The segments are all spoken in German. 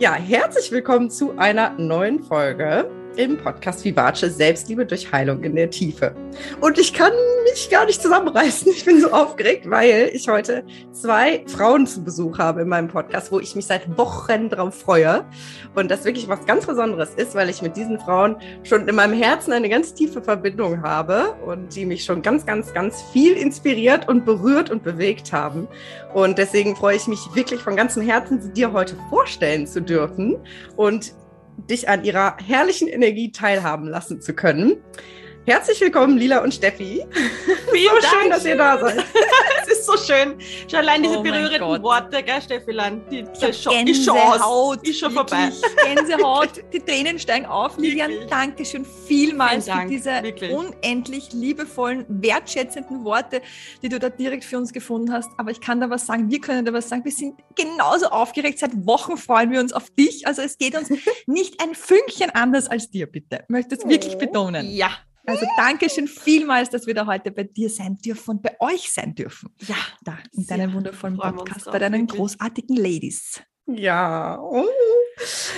Ja, herzlich willkommen zu einer neuen Folge im Podcast Vivace Selbstliebe durch Heilung in der Tiefe. Und ich kann mich gar nicht zusammenreißen. Ich bin so aufgeregt, weil ich heute zwei Frauen zu Besuch habe in meinem Podcast, wo ich mich seit Wochen drauf freue. Und das wirklich was ganz Besonderes ist, weil ich mit diesen Frauen schon in meinem Herzen eine ganz tiefe Verbindung habe und die mich schon ganz, ganz, ganz viel inspiriert und berührt und bewegt haben. Und deswegen freue ich mich wirklich von ganzem Herzen, sie dir heute vorstellen zu dürfen. Und dich an ihrer herrlichen Energie teilhaben lassen zu können. Herzlich willkommen, Lila und Steffi. Vielen so schön, dass ihr da seid. es ist so schön. Schon allein diese Oh berührenden Worte, gell, Steffilan? Die, die hab schon, ist schon aus. Ist schon wirklich vorbei. Gänsehaut, die Tränen steigen auf. Lilian, danke schön vielmals Vielen Dank, für diese wirklich. unendlich liebevollen, wertschätzenden Worte, die du da direkt für uns gefunden hast. Aber ich kann da was sagen, wir können da was sagen. Wir sind genauso aufgeregt. Seit Wochen freuen wir uns auf dich. Also es geht uns nicht ein Fünkchen anders als dir, bitte. Ich möchte es wirklich Oh. betonen. Ja, Also danke schön vielmals, dass wir da heute bei dir sein dürfen und bei euch sein dürfen. ja. Da, in deinem wundervollen Podcast, bei deinen wirklich. großartigen Ladies. Ja. Oh.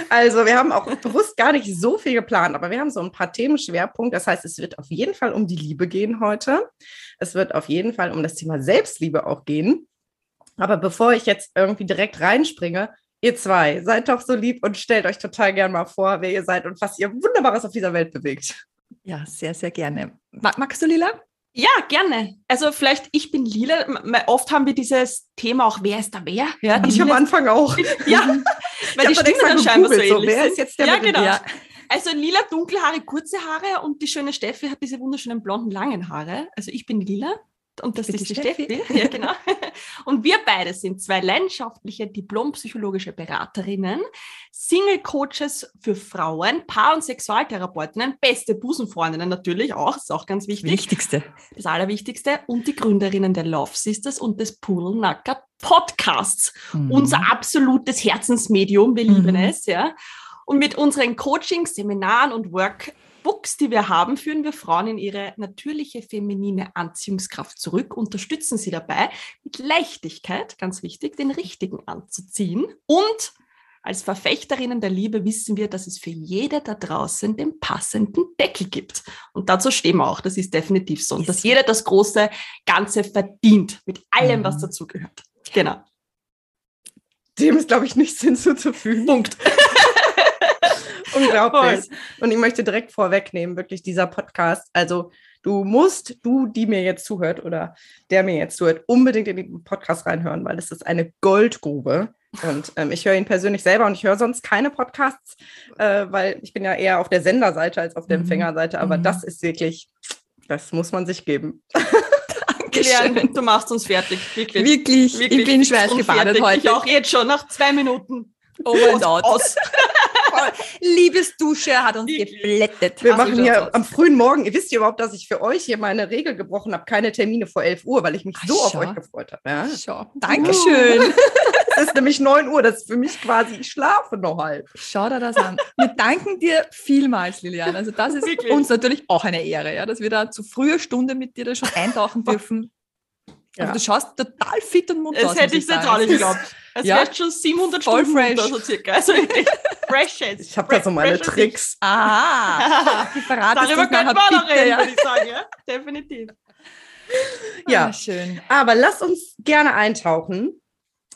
Also, wir haben auch bewusst gar nicht so viel geplant, aber wir haben so ein paar Themenschwerpunkte. Das heißt, es wird auf jeden Fall um die Liebe gehen heute. Es wird auf jeden Fall um das Thema Selbstliebe auch gehen. Aber bevor ich jetzt irgendwie direkt reinspringe, ihr zwei, seid doch so lieb und stellt euch total gern mal vor, wer ihr seid und was ihr Wunderbares auf dieser Welt bewegt. Ja, sehr, sehr gerne. Ma- Magst du, Lila? Ja, gerne. Also vielleicht, ich bin Lila. Oft haben wir dieses Thema auch, wer ist da wer? Ja, die Ich am Lila- Anfang auch. ja weil die Stimmen dann scheinbar so gegoogelt, so, ähnlich wer ist jetzt der ja, genau. Ja. Also lila, dunkle Haare, kurze Haare und die schöne Steffi hat diese wunderschönen blonden, langen Haare. Also ich bin lila und das ist die Steffi. Steffi. Ja, genau. Und wir beide sind zwei leidenschaftliche diplompsychologische Beraterinnen, Single-Coaches für Frauen, Paar- und Sexualtherapeutinnen, beste Busenfreundinnen natürlich auch, ist auch ganz wichtig Wichtigste. das Allerwichtigste, und die Gründerinnen der Love Sisters und des Pudelnacker Podcasts. Mhm. Unser absolutes Herzensmedium, wir lieben Mhm. es, ja. Und mit unseren Coachings, Seminaren und Workbooks, die wir haben, führen wir Frauen in ihre natürliche feminine Anziehungskraft zurück, unterstützen sie dabei, mit Leichtigkeit, ganz wichtig, den richtigen anzuziehen. Und als Verfechterinnen der Liebe wissen wir, dass es für jede da draußen den passenden Deckel gibt. Und dazu stehen wir auch. Das ist definitiv so. Und dass jeder das große Ganze verdient. Mit allem, was Mhm. dazugehört. Genau. Dem ist, glaube ich, nichts hinzuzufügen. Punkt. Unglaublich. Und ich möchte direkt vorwegnehmen, wirklich dieser Podcast. Also du musst, du, die mir jetzt zuhört oder der mir jetzt zuhört, unbedingt in den Podcast reinhören, weil es ist eine Goldgrube. Und ähm, ich höre ihn persönlich selber und ich höre sonst keine Podcasts, äh, weil ich bin ja eher auf der Senderseite als auf der Mhm. Empfängerseite. Aber Mhm. das ist wirklich, das muss man sich geben. Dankeschön. du machst uns fertig. Wirklich. Wirklich, Wirklich ich bin schweißgebadet heute. Ich auch jetzt schon, nach zwei Minuten. Over and out. Liebesdusche hat uns geflettet. Wir machen hier aus. am frühen Morgen, ihr wisst ja überhaupt, dass ich für euch hier meine Regel gebrochen habe, keine Termine vor 11 Uhr, weil ich mich Ach, so auf schau. euch gefreut habe. Ja? Schau. Dankeschön. Es ist nämlich 9 Uhr, das ist für mich quasi, ich schlafe noch halb. Schau dir das an. Wir danken dir vielmals, Lilian. Also das ist Wirklich. uns natürlich auch eine Ehre, ja, dass wir da zu früher Stunde mit dir da schon eintauchen dürfen. Ja. Aber du schaust total fit und munter aus. Das hätte ich jetzt auch nicht geglaubt. Es Ja. wäre schon 700 Voll Stunden fresh. so circa. Also fresh jetzt. Ich habe da so meine Tricks. Ah, ich. die verratest Darüber könnte man noch reden, Ja. würde ich sagen. Ja? Definitiv. Ja. Ah, schön. Aber lasst uns gerne eintauchen,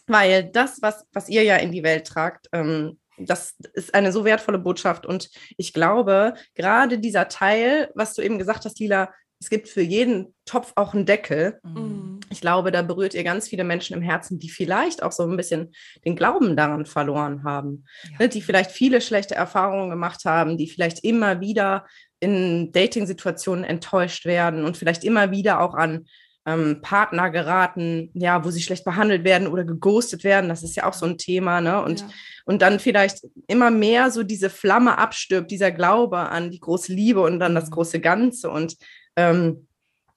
weil das, was, was ihr ja in die Welt tragt, ähm, das ist eine so wertvolle Botschaft. Und ich glaube, gerade dieser Teil, was du eben gesagt hast, Lila, es gibt für jeden Topf auch einen Deckel. Mhm. Ich glaube, da berührt ihr ganz viele Menschen im Herzen, die vielleicht auch so ein bisschen den Glauben daran verloren haben. Ja. ne, die vielleicht viele schlechte Erfahrungen gemacht haben, die vielleicht immer wieder in Dating-Situationen enttäuscht werden und vielleicht immer wieder auch an ähm, Partner geraten, ja, wo sie schlecht behandelt werden oder geghostet werden. Das ist ja auch so ein Thema, ne? Und, ja. und dann vielleicht immer mehr so diese Flamme abstirbt, dieser Glaube an die große Liebe und dann das Mhm. große Ganze. Und ähm,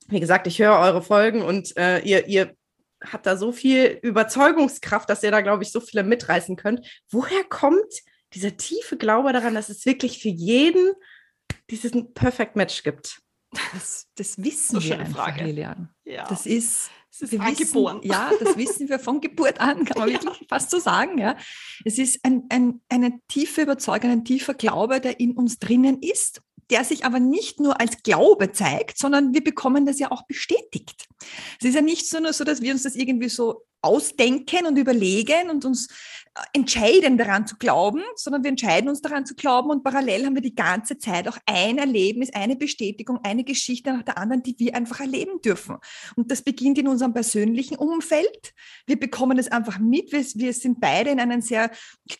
wie gesagt, ich höre eure Folgen und äh, ihr, ihr habt da so viel Überzeugungskraft, dass ihr da, glaube ich, so viele mitreißen könnt. Woher kommt dieser tiefe Glaube daran, dass es wirklich für jeden diesen Perfect Match gibt? Das, das wissen So wir schöne einfach, Frage. Lilian. ja. Das ist wir wissen. Ja, das wissen wir von Geburt an, kann man ja. wirklich fast so sagen. Ja. Es ist ein, ein, eine tiefe Überzeugung, ein tiefer Glaube, der in uns drinnen ist, der sich aber nicht nur als Glaube zeigt, sondern wir bekommen das ja auch bestätigt. Es ist ja nicht so nur so, dass wir uns das irgendwie so ausdenken und überlegen und uns äh, entscheiden daran zu glauben, sondern wir entscheiden uns daran zu glauben und parallel haben wir die ganze Zeit auch ein Erlebnis, eine Bestätigung, eine Geschichte nach der anderen, die wir einfach erleben dürfen. Und das beginnt in unserem persönlichen Umfeld. Wir bekommen es einfach mit. Wir, wir sind beide in einem sehr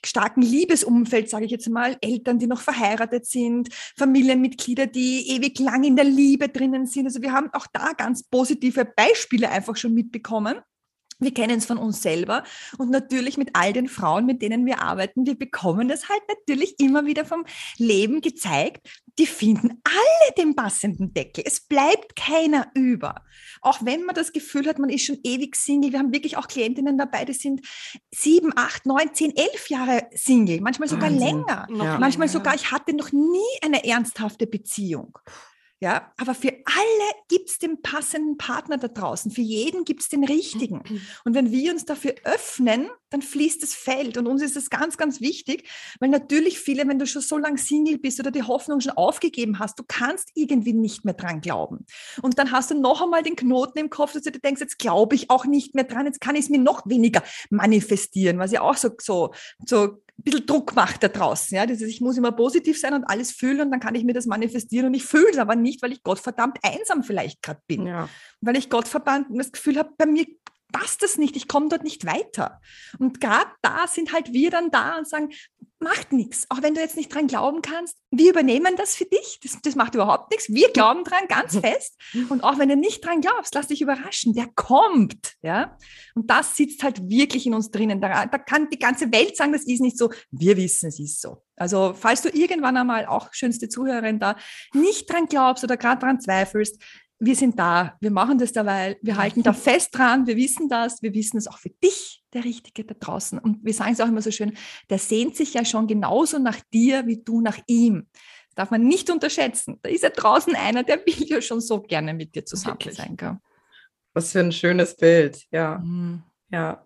starken Liebesumfeld, sage ich jetzt mal. Eltern, die noch verheiratet sind, Familienmitglieder, die ewig lang in der Liebe drinnen sind. Also wir haben auch da ganz positive Beispiele einfach schon mitbekommen. Wir kennen es von uns selber und natürlich mit all den Frauen, mit denen wir arbeiten, wir bekommen das halt natürlich immer wieder vom Leben gezeigt. Die finden alle den passenden Deckel. Es bleibt keiner über. Auch wenn man das Gefühl hat, man ist schon ewig Single. Wir haben wirklich auch Klientinnen dabei, die sind sieben, acht, neun, zehn, elf Jahre Single. Manchmal sogar Wahnsinn. länger. Ja. Manchmal sogar, ich hatte noch nie eine ernsthafte Beziehung. Ja, aber für alle gibt es den passenden Partner da draußen. Für jeden gibt es den richtigen. Und wenn wir uns dafür öffnen, dann fließt das Feld. Und uns ist es ganz, ganz wichtig, weil natürlich viele, wenn du schon so lange Single bist oder die Hoffnung schon aufgegeben hast, du kannst irgendwie nicht mehr dran glauben. Und dann hast du noch einmal den Knoten im Kopf, dass du dir denkst, jetzt glaube ich auch nicht mehr dran, jetzt kann ich es mir noch weniger manifestieren, was ja auch so, so, so ein bisschen Druck macht da draußen. Ja? Dieses, ich muss immer positiv sein und alles fühlen und dann kann ich mir das manifestieren und ich fühle es aber nicht, weil ich Gott verdammt einsam vielleicht gerade bin. Ja. Weil ich Gott verdammt das Gefühl habe, bei mir passt das nicht, ich komme dort nicht weiter. Und gerade da sind halt wir dann da und sagen, macht nichts, auch wenn du jetzt nicht dran glauben kannst, wir übernehmen das für dich, das, das macht überhaupt nichts, wir glauben dran ganz fest. Und auch wenn du nicht dran glaubst, lass dich überraschen, der kommt, ja, und das sitzt halt wirklich in uns drinnen, da, da kann die ganze Welt sagen, das ist nicht so, wir wissen, es ist so. Also falls du irgendwann einmal, auch schönste Zuhörerin da, nicht dran glaubst oder gerade dran zweifelst, wir sind da, wir machen das dabei, wir halten da fest dran, wir wissen das, wir wissen es auch für dich, der Richtige da draußen. Und wir sagen es auch immer so schön, der sehnt sich ja schon genauso nach dir, wie du nach ihm. Das darf man nicht unterschätzen. Da ist ja draußen einer, der will ja schon so gerne mit dir zusammen Wirklich? sein. Gell? Was für ein schönes Bild, ja. Mhm. Ja.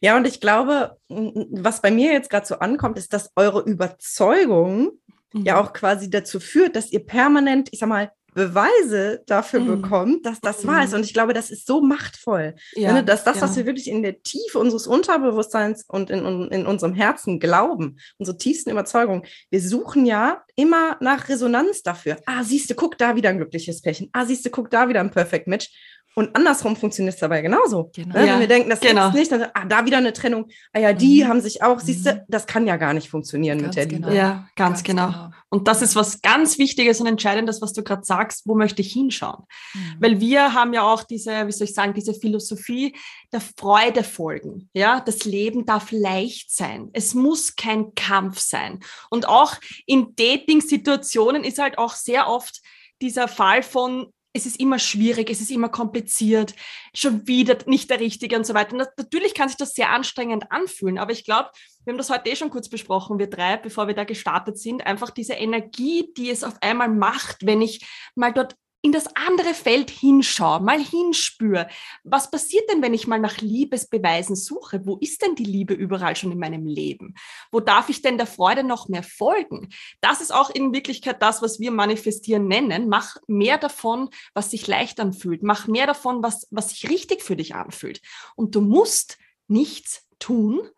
Ja, und ich glaube, was bei mir jetzt gerade so ankommt, ist, dass eure Überzeugung mhm. ja auch quasi dazu führt, dass ihr permanent, ich sag mal, Beweise dafür mm. bekommt, dass das mm. wahr ist. Und ich glaube, das ist so machtvoll. Ja, ne? dass das, ja. was wir wirklich in der Tiefe unseres Unterbewusstseins und in, in unserem Herzen glauben, unsere tiefsten Überzeugungen, wir suchen ja immer nach Resonanz dafür. Ah, siehst du, guck da wieder ein glückliches Pärchen. Ah, siehst du, guck da wieder ein Perfect Match. Und andersrum funktioniert es dabei genauso. Genau. Ne? Ja, Wenn wir denken, das genau. ist nicht, dann, ah, da wieder eine Trennung. Ah ja, die mhm. haben sich auch, siehst du, mhm. das kann ja gar nicht funktionieren ganz mit der genau. Liebe. Ja, ganz, ganz genau. genau. Und das ist was ganz Wichtiges und Entscheidendes, was du gerade sagst, wo möchte ich hinschauen? Mhm. Weil wir haben ja auch diese, wie soll ich sagen, diese Philosophie der Freude folgen. Ja, das Leben darf leicht sein. Es muss kein Kampf sein. Und auch in Dating-Situationen ist halt auch sehr oft dieser Fall von es ist immer schwierig, es ist immer kompliziert, schon wieder nicht der Richtige und so weiter. Und natürlich kann sich das sehr anstrengend anfühlen, aber ich glaube, wir haben das heute eh schon kurz besprochen, wir drei, bevor wir da gestartet sind, einfach diese Energie, die es auf einmal macht, wenn ich mal dort in das andere Feld hinschaue, mal hinspüre. Was passiert denn, wenn ich mal nach Liebesbeweisen suche? Wo ist denn die Liebe überall schon in meinem Leben? Wo darf ich denn der Freude noch mehr folgen? Das ist auch in Wirklichkeit das, was wir manifestieren nennen. Mach mehr davon, was sich leicht anfühlt. Mach mehr davon, was, was sich richtig für dich anfühlt. Und du musst nichts tun,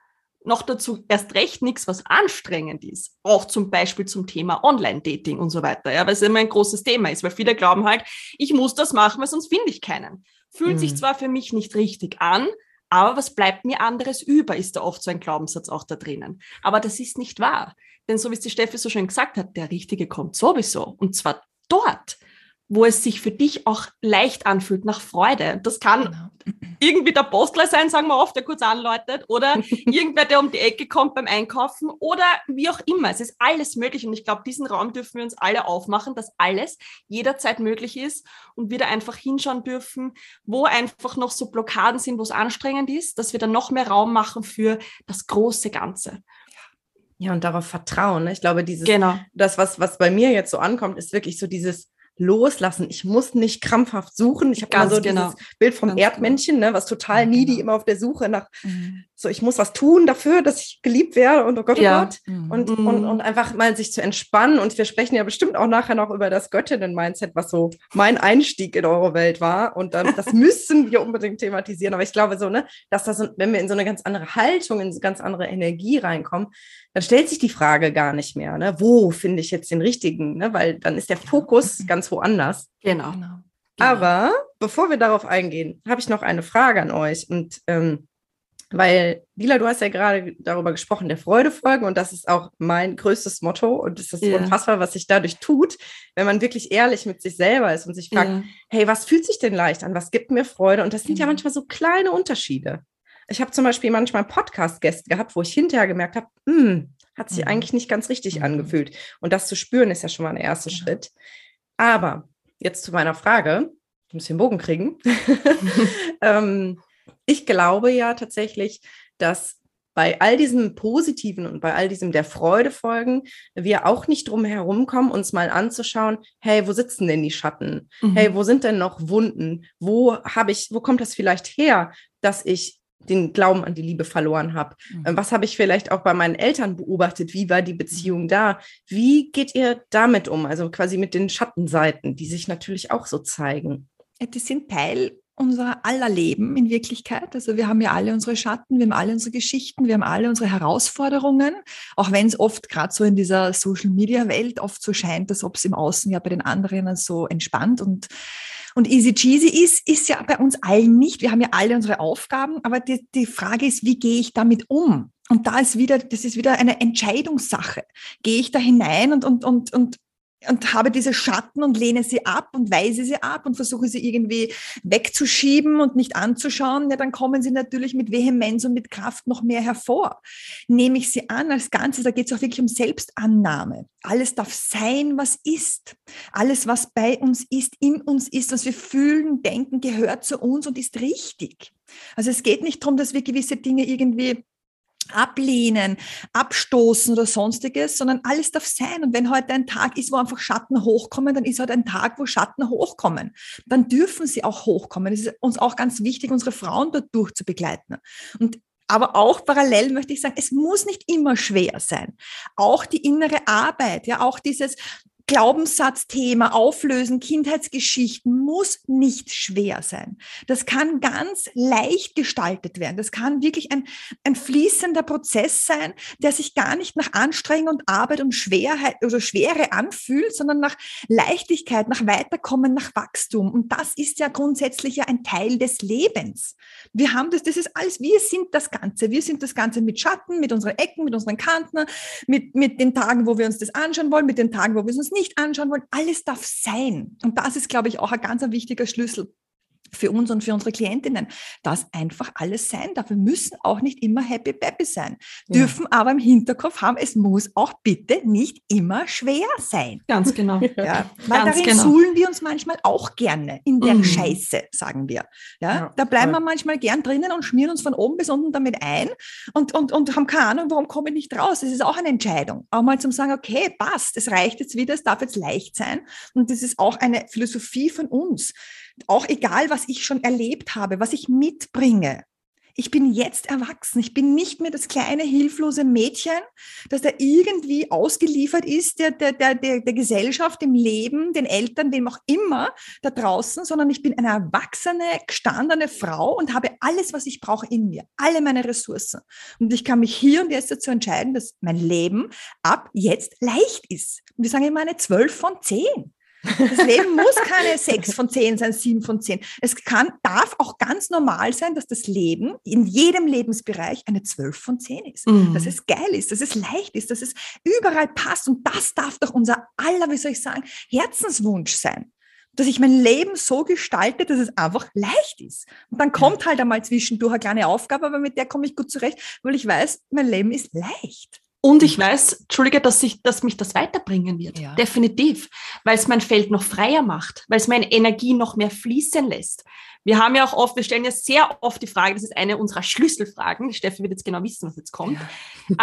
noch dazu erst recht nichts, was anstrengend ist. Auch zum Beispiel zum Thema Online-Dating und so weiter, ja, weil es immer ein großes Thema ist, weil viele glauben halt, ich muss das machen, weil sonst finde ich keinen. Fühlt mhm. sich zwar für mich nicht richtig an, aber was bleibt mir anderes über, ist da oft so ein Glaubenssatz auch da drinnen. Aber das ist nicht wahr. Denn so wie es die Steffi so schön gesagt hat, der Richtige kommt sowieso. Und zwar dort, wo es sich für dich auch leicht anfühlt, nach Freude. Das kann genau. irgendwie der Postler sein, sagen wir oft, der kurz anläutet, oder irgendwer, der um die Ecke kommt beim Einkaufen oder wie auch immer. Es ist alles möglich und ich glaube, diesen Raum dürfen wir uns alle aufmachen, dass alles jederzeit möglich ist und wir da einfach hinschauen dürfen, wo einfach noch so Blockaden sind, wo es anstrengend ist, dass wir dann noch mehr Raum machen für das große Ganze. Ja, und darauf vertrauen. Ne? Ich glaube, dieses, genau. das, was, was bei mir jetzt so ankommt, ist wirklich so dieses, loslassen. Ich muss nicht krampfhaft suchen. Ich habe Ganz so genau. dieses Bild vom Ganz Erdmännchen, ne, was total needy genau. immer auf der Suche nach, Mhm. so ich muss was tun dafür, dass ich geliebt werde und oh Gott, oh Ja. Gott. Mhm. Und, und, und einfach mal sich zu entspannen. Und wir sprechen ja bestimmt auch nachher noch über das Göttinnen-Mindset, was so mein Einstieg in eure Welt war. Und dann, das müssen wir unbedingt thematisieren. Aber ich glaube so, ne, dass das, wenn wir in so eine ganz andere Haltung, in so ganz andere Energie reinkommen, dann stellt sich die Frage gar nicht mehr, ne, wo finde ich jetzt den richtigen, ne, weil dann ist der Fokus ganz woanders. Genau. Genau. genau. Aber bevor wir darauf eingehen, habe ich noch eine Frage an euch. Und ähm, weil, Lila, du hast ja gerade darüber gesprochen, der Freude folgen. Und das ist auch mein größtes Motto. Und es ist Ja. unfassbar, was sich dadurch tut, wenn man wirklich ehrlich mit sich selber ist und sich fragt, Ja. hey, was fühlt sich denn leicht an? Was gibt mir Freude? Und das sind ja Mhm. manchmal so kleine Unterschiede. Ich habe zum Beispiel manchmal Podcast-Gäste gehabt, wo ich hinterher gemerkt habe, hm, hat sich Mhm. eigentlich nicht ganz richtig Mhm. angefühlt. Und das zu spüren, ist ja schon mal ein erster Genau. Schritt. Aber jetzt zu meiner Frage, ich muss den Bogen kriegen. ähm, ich glaube ja tatsächlich, dass bei all diesem Positiven und bei all diesem der Freude folgen, wir auch nicht drum herum kommen, uns mal anzuschauen, hey, wo sitzen denn die Schatten? Mhm. Hey, wo sind denn noch Wunden? Wo habe ich, wo kommt das vielleicht her, dass ich den Glauben an die Liebe verloren habe? Mhm. Ähm, Was habe ich vielleicht auch bei meinen Eltern beobachtet? Wie war die Beziehung da? Wie geht ihr damit um? Also quasi mit den Schattenseiten, die sich natürlich auch so zeigen. Die sind Teil unserer aller Leben in Wirklichkeit. Also wir haben ja alle unsere Schatten, wir haben alle unsere Geschichten, wir haben alle unsere Herausforderungen, auch wenn es oft gerade so in dieser Social-Media-Welt oft so scheint, als ob es im Außen ja bei den anderen so entspannt und und easy cheesy ist, ist ja bei uns allen nicht. Wir haben ja alle unsere Aufgaben, aber die, die Frage ist, wie gehe ich damit um? Und da ist wieder, das ist wieder eine Entscheidungssache. Gehe ich da hinein und, und, und, und und habe diese Schatten und lehne sie ab und weise sie ab und versuche sie irgendwie wegzuschieben und nicht anzuschauen, ja, dann kommen sie natürlich mit Vehemenz und mit Kraft noch mehr hervor. Nehme ich sie an als Ganzes, da geht es auch wirklich um Selbstannahme. Alles darf sein, was ist. Alles, was bei uns ist, in uns ist, was wir fühlen, denken, gehört zu uns und ist richtig. Also es geht nicht darum, dass wir gewisse Dinge irgendwie ablehnen, abstoßen oder sonstiges, sondern alles darf sein. Und wenn heute ein Tag ist, wo einfach Schatten hochkommen, dann ist heute ein Tag, wo Schatten hochkommen. Dann dürfen sie auch hochkommen. Es ist uns auch ganz wichtig, unsere Frauen dadurch zu begleiten. Und aber auch parallel möchte ich sagen, es muss nicht immer schwer sein. Auch die innere Arbeit, ja, auch dieses Glaubenssatzthema auflösen, Kindheitsgeschichten muss nicht schwer sein. Das kann ganz leicht gestaltet werden. Das kann wirklich ein, ein fließender Prozess sein, der sich gar nicht nach Anstrengung und Arbeit und Schwerheit oder Schwere anfühlt, sondern nach Leichtigkeit, nach Weiterkommen, nach Wachstum. Und das ist ja grundsätzlich ja ein Teil des Lebens. Wir haben das, das ist alles, wir sind das Ganze. Wir sind das Ganze mit Schatten, mit unseren Ecken, mit unseren Kanten, mit, mit den Tagen, wo wir uns das anschauen wollen, mit den Tagen, wo wir es uns nicht anschauen wollen. Alles darf sein. Und das ist, glaube ich, auch ein ganz ein wichtiger Schlüssel für uns und für unsere Klientinnen, dass einfach alles sein darf. Wir müssen auch nicht immer happy peppy sein, Ja. dürfen aber im Hinterkopf haben, es muss auch bitte nicht immer schwer sein. Ganz genau. Ja, weil Ganz darin genau. suhlen wir uns manchmal auch gerne in der Mhm. Scheiße, sagen wir. Ja, Ja, da bleiben voll. wir manchmal gern drinnen und schmieren uns von oben bis unten damit ein und, und, und haben keine Ahnung, warum komme ich nicht raus. Das ist auch eine Entscheidung. Auch mal zum sagen, okay, passt, es reicht jetzt wieder, es darf jetzt leicht sein. Und das ist auch eine Philosophie von uns. Auch egal, was ich schon erlebt habe, was ich mitbringe. Ich bin jetzt erwachsen. Ich bin nicht mehr das kleine, hilflose Mädchen, das da irgendwie ausgeliefert ist der, der, der, der, Gesellschaft, dem Leben, den Eltern, wem auch immer da draußen, sondern ich bin eine erwachsene, gestandene Frau und habe alles, was ich brauche in mir, alle meine Ressourcen. Und ich kann mich hier und jetzt dazu entscheiden, dass mein Leben ab jetzt leicht ist. Und wir sagen immer eine 12 von 10. Das Leben muss keine 6 von 10 sein, 7 von 10. Es kann, darf auch ganz normal sein, dass das Leben in jedem Lebensbereich eine 12 von 10 ist. Mhm. Dass es geil ist, dass es leicht ist, dass es überall passt. Und das darf doch unser aller, wie soll ich sagen, Herzenswunsch sein. Dass ich mein Leben so gestalte, dass es einfach leicht ist. Und dann kommt halt einmal zwischendurch eine kleine Aufgabe, aber mit der komme ich gut zurecht, weil ich weiß, mein Leben ist leicht. Und ich weiß, Entschuldige, dass, ich, dass mich das weiterbringen wird. Ja. Definitiv. Weil es mein Feld noch freier macht, weil es meine Energie noch mehr fließen lässt. Wir haben ja auch oft, wir stellen ja sehr oft die Frage, das ist eine unserer Schlüsselfragen, Steffi wird jetzt genau wissen, was jetzt kommt.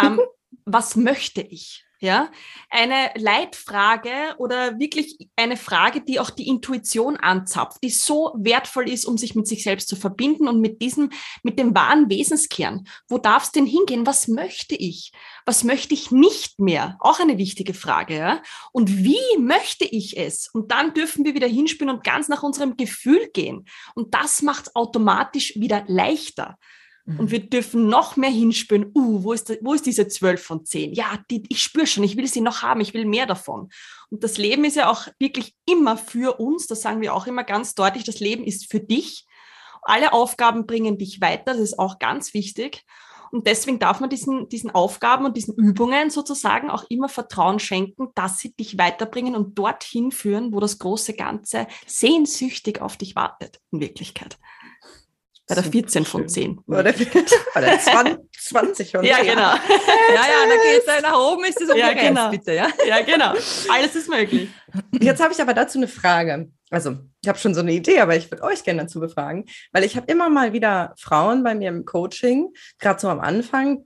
Ähm, was möchte ich? Ja, eine Leitfrage oder wirklich eine Frage, die auch die Intuition anzapft, die so wertvoll ist, um sich mit sich selbst zu verbinden und mit diesem, mit dem wahren Wesenskern. Wo darf es denn hingehen? Was möchte ich? Was möchte ich nicht mehr? Auch eine wichtige Frage, ja. Und wie möchte ich es? Und dann dürfen wir wieder hinspüren und ganz nach unserem Gefühl gehen. Und das macht es automatisch wieder leichter. Und mhm. wir dürfen noch mehr hinspüren, uh, wo ist, wo ist diese 12 von 10? Ja, die, ich spüre schon, ich will sie noch haben, ich will mehr davon. Und das Leben ist ja auch wirklich immer für uns, das sagen wir auch immer ganz deutlich, das Leben ist für dich. Alle Aufgaben bringen dich weiter, das ist auch ganz wichtig. Und deswegen darf man diesen, diesen Aufgaben und diesen Übungen sozusagen auch immer Vertrauen schenken, dass sie dich weiterbringen und dorthin führen, wo das große Ganze sehnsüchtig auf dich wartet, in Wirklichkeit. Bei der 14 von 10. Bei der, bei der 20, 20 von 10. Ja, genau. ja, ja, da geht es nach oben, ist es ja, genau. bitte, ja? Ja, genau. Alles ist möglich. Jetzt habe ich aber dazu eine Frage. Also, ich habe schon so eine Idee, aber ich würde euch gerne dazu befragen, weil ich habe immer mal wieder Frauen bei mir im Coaching, gerade so am Anfang,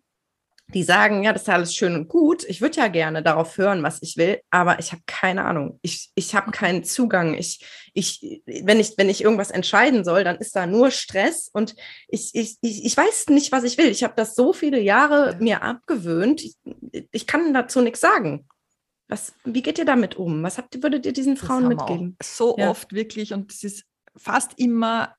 die sagen, ja, das ist alles schön und gut. Ich würde ja gerne darauf hören, was ich will, aber ich habe keine Ahnung. Ich, ich habe keinen Zugang. Ich, ich, wenn ich, wenn ich irgendwas entscheiden soll, dann ist da nur Stress und ich, ich, ich, ich weiß nicht, was ich will. Ich habe das so viele Jahre mir abgewöhnt. Ich, ich kann dazu nichts sagen. Was, wie geht ihr damit um? Was habt, würdet ihr diesen Frauen mitgeben? So ja. oft wirklich und es ist fast immer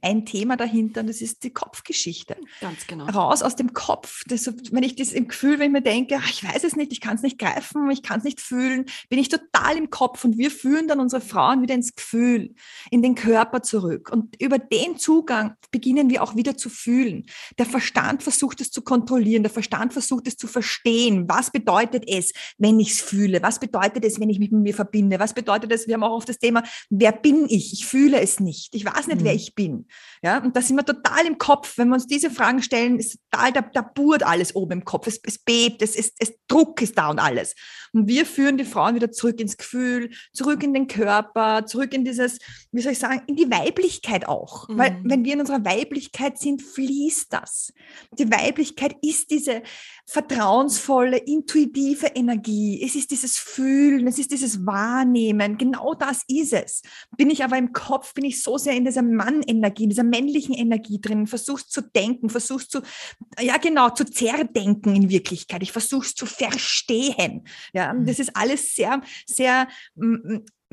ein Thema dahinter und das ist die Kopfgeschichte. Ganz genau. Raus aus dem Kopf. Das, wenn ich das im Gefühl, wenn ich mir denke, ach, ich weiß es nicht, ich kann es nicht greifen, ich kann es nicht fühlen, bin ich total im Kopf und wir führen dann unsere Frauen wieder ins Gefühl, in den Körper zurück. Und über den Zugang beginnen wir auch wieder zu fühlen. Der Verstand versucht es zu kontrollieren, der Verstand versucht es zu verstehen. Was bedeutet es, wenn ich es fühle? Was bedeutet es, wenn ich mich mit mir verbinde? Was bedeutet es, wir haben auch oft das Thema, wer bin ich? Ich fühle es nicht. Ich weiß nicht, wer mhm. ich bin. Ja, und da sind wir total im Kopf. Wenn wir uns diese Fragen stellen, ist total, da, da burt alles oben im Kopf. Es, es bebt, es ist, es, Druck ist da und alles. Und wir führen die Frauen wieder zurück ins Gefühl, zurück in den Körper, zurück in dieses, wie soll ich sagen, in die Weiblichkeit auch. Mhm. Weil wenn wir in unserer Weiblichkeit sind, fließt das. Die Weiblichkeit ist diese vertrauensvolle, intuitive Energie. Es ist dieses Fühlen, es ist dieses Wahrnehmen. Genau das ist es. Bin ich aber im Kopf, bin ich so sehr in dieser Mann-Energie, in dieser männlichen Energie drin, versuchst zu denken, versuchst zu, ja genau, zu zerdenken in Wirklichkeit. Ich versuch's zu verstehen. Ja, mhm. das ist alles sehr, sehr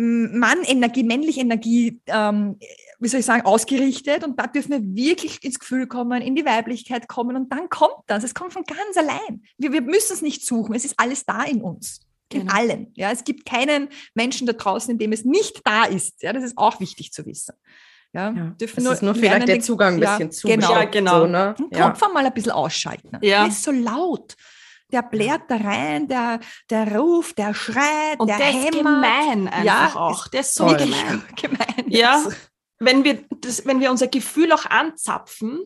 Mann-Energie, männliche Energie, ähm, wie soll ich sagen, ausgerichtet. Und da dürfen wir wirklich ins Gefühl kommen, in die Weiblichkeit kommen. Und dann kommt das. Es kommt von ganz allein. Wir, wir müssen es nicht suchen. Es ist alles da in uns. In genau. allen. Ja, es gibt keinen Menschen da draußen, in dem es nicht da ist. Ja, das ist auch wichtig zu wissen. Ja, ja. Dürfen nur, ist nur vielleicht der Zugang ein bisschen ja, zu. Genau, ja, genau. So, ne? Den Kopf mal ein bisschen ausschalten. Ja. Der ist so laut der blärt da rein, der, der ruft, der schreit, und der, der ist gemein einfach ja, auch. Der ist so gemein. gemein. Ja, wenn wir, das, wenn wir unser Gefühl auch anzapfen,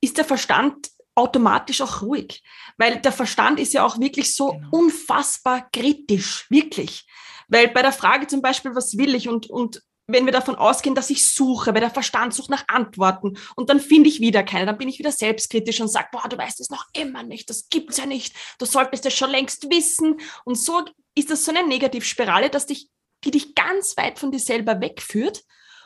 ist der Verstand automatisch auch ruhig. Weil der Verstand ist ja auch wirklich so genau. unfassbar kritisch, wirklich. Weil bei der Frage zum Beispiel, was will ich und, und wenn wir davon ausgehen, dass ich suche, weil der Verstand sucht nach Antworten und dann finde ich wieder keine, dann bin ich wieder selbstkritisch und sage, boah, du weißt es noch immer nicht, das gibt's ja nicht, du solltest es schon längst wissen. Und so ist das so eine Negativspirale, dass dich, die dich ganz weit von dir selber wegführt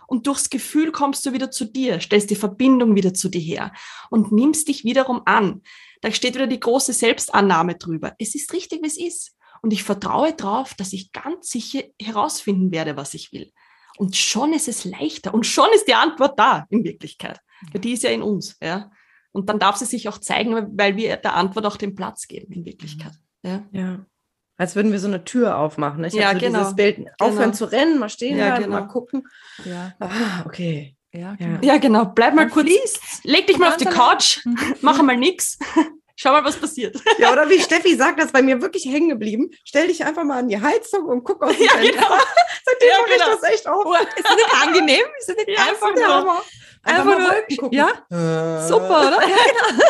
und durchs Gefühl kommst du wieder zu dir, stellst die Verbindung wieder zu dir her und nimmst dich wiederum an. Da steht wieder die große Selbstannahme drüber. Es ist richtig, wie es ist. Und ich vertraue darauf, dass ich ganz sicher herausfinden werde, was ich will. Und schon ist es leichter und schon ist die Antwort da in Wirklichkeit. Weil die ist ja in uns. Ja? Und dann darf sie sich auch zeigen, weil wir der Antwort auch den Platz geben in Wirklichkeit. Ja. ja. Als würden wir so eine Tür aufmachen. Ich ja, so genau. dieses Bild, aufhören genau. zu rennen, mal stehen ja, bleiben, genau. mal gucken. Ja. Ah, okay. Ja, genau. ja, genau. Bleib mal kurz. Leg dich mal auf die Couch, mach mal nix. Schau mal, was passiert. Ja, oder wie Steffi sagt, das ist bei mir wirklich hängen geblieben. Stell dich einfach mal an die Heizung und guck aus dem ja, Fenster. Genau. Seitdem ja, mache genau. ich das echt auf. Oh, ist das nicht angenehm? Ist das nicht ja, einfach nur, einfach, einfach nur gucken. Ja, äh. super, oder? Ja, genau.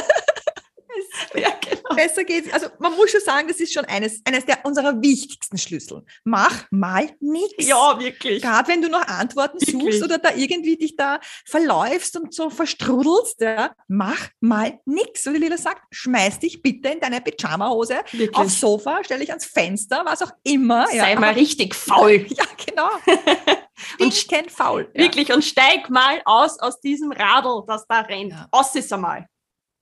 ja, genau. Besser geht's. Also man muss schon sagen, das ist schon eines, eines der unserer wichtigsten Schlüssel. Mach mal nichts. Ja, wirklich. Gerade wenn du noch Antworten Wirklich. suchst oder da irgendwie dich da verläufst und so verstrudelst, ja, mach mal nichts. So wie Lila sagt, schmeiß dich bitte in deine Pyjama-Hose Wirklich. aufs Sofa, stell dich ans Fenster, was auch immer. Sei ja. mal richtig faul. Ja, genau. Und ich kenn faul. Ja. Wirklich. Und steig mal aus aus diesem Radl, das da rennt. Ja. Aus ist einmal.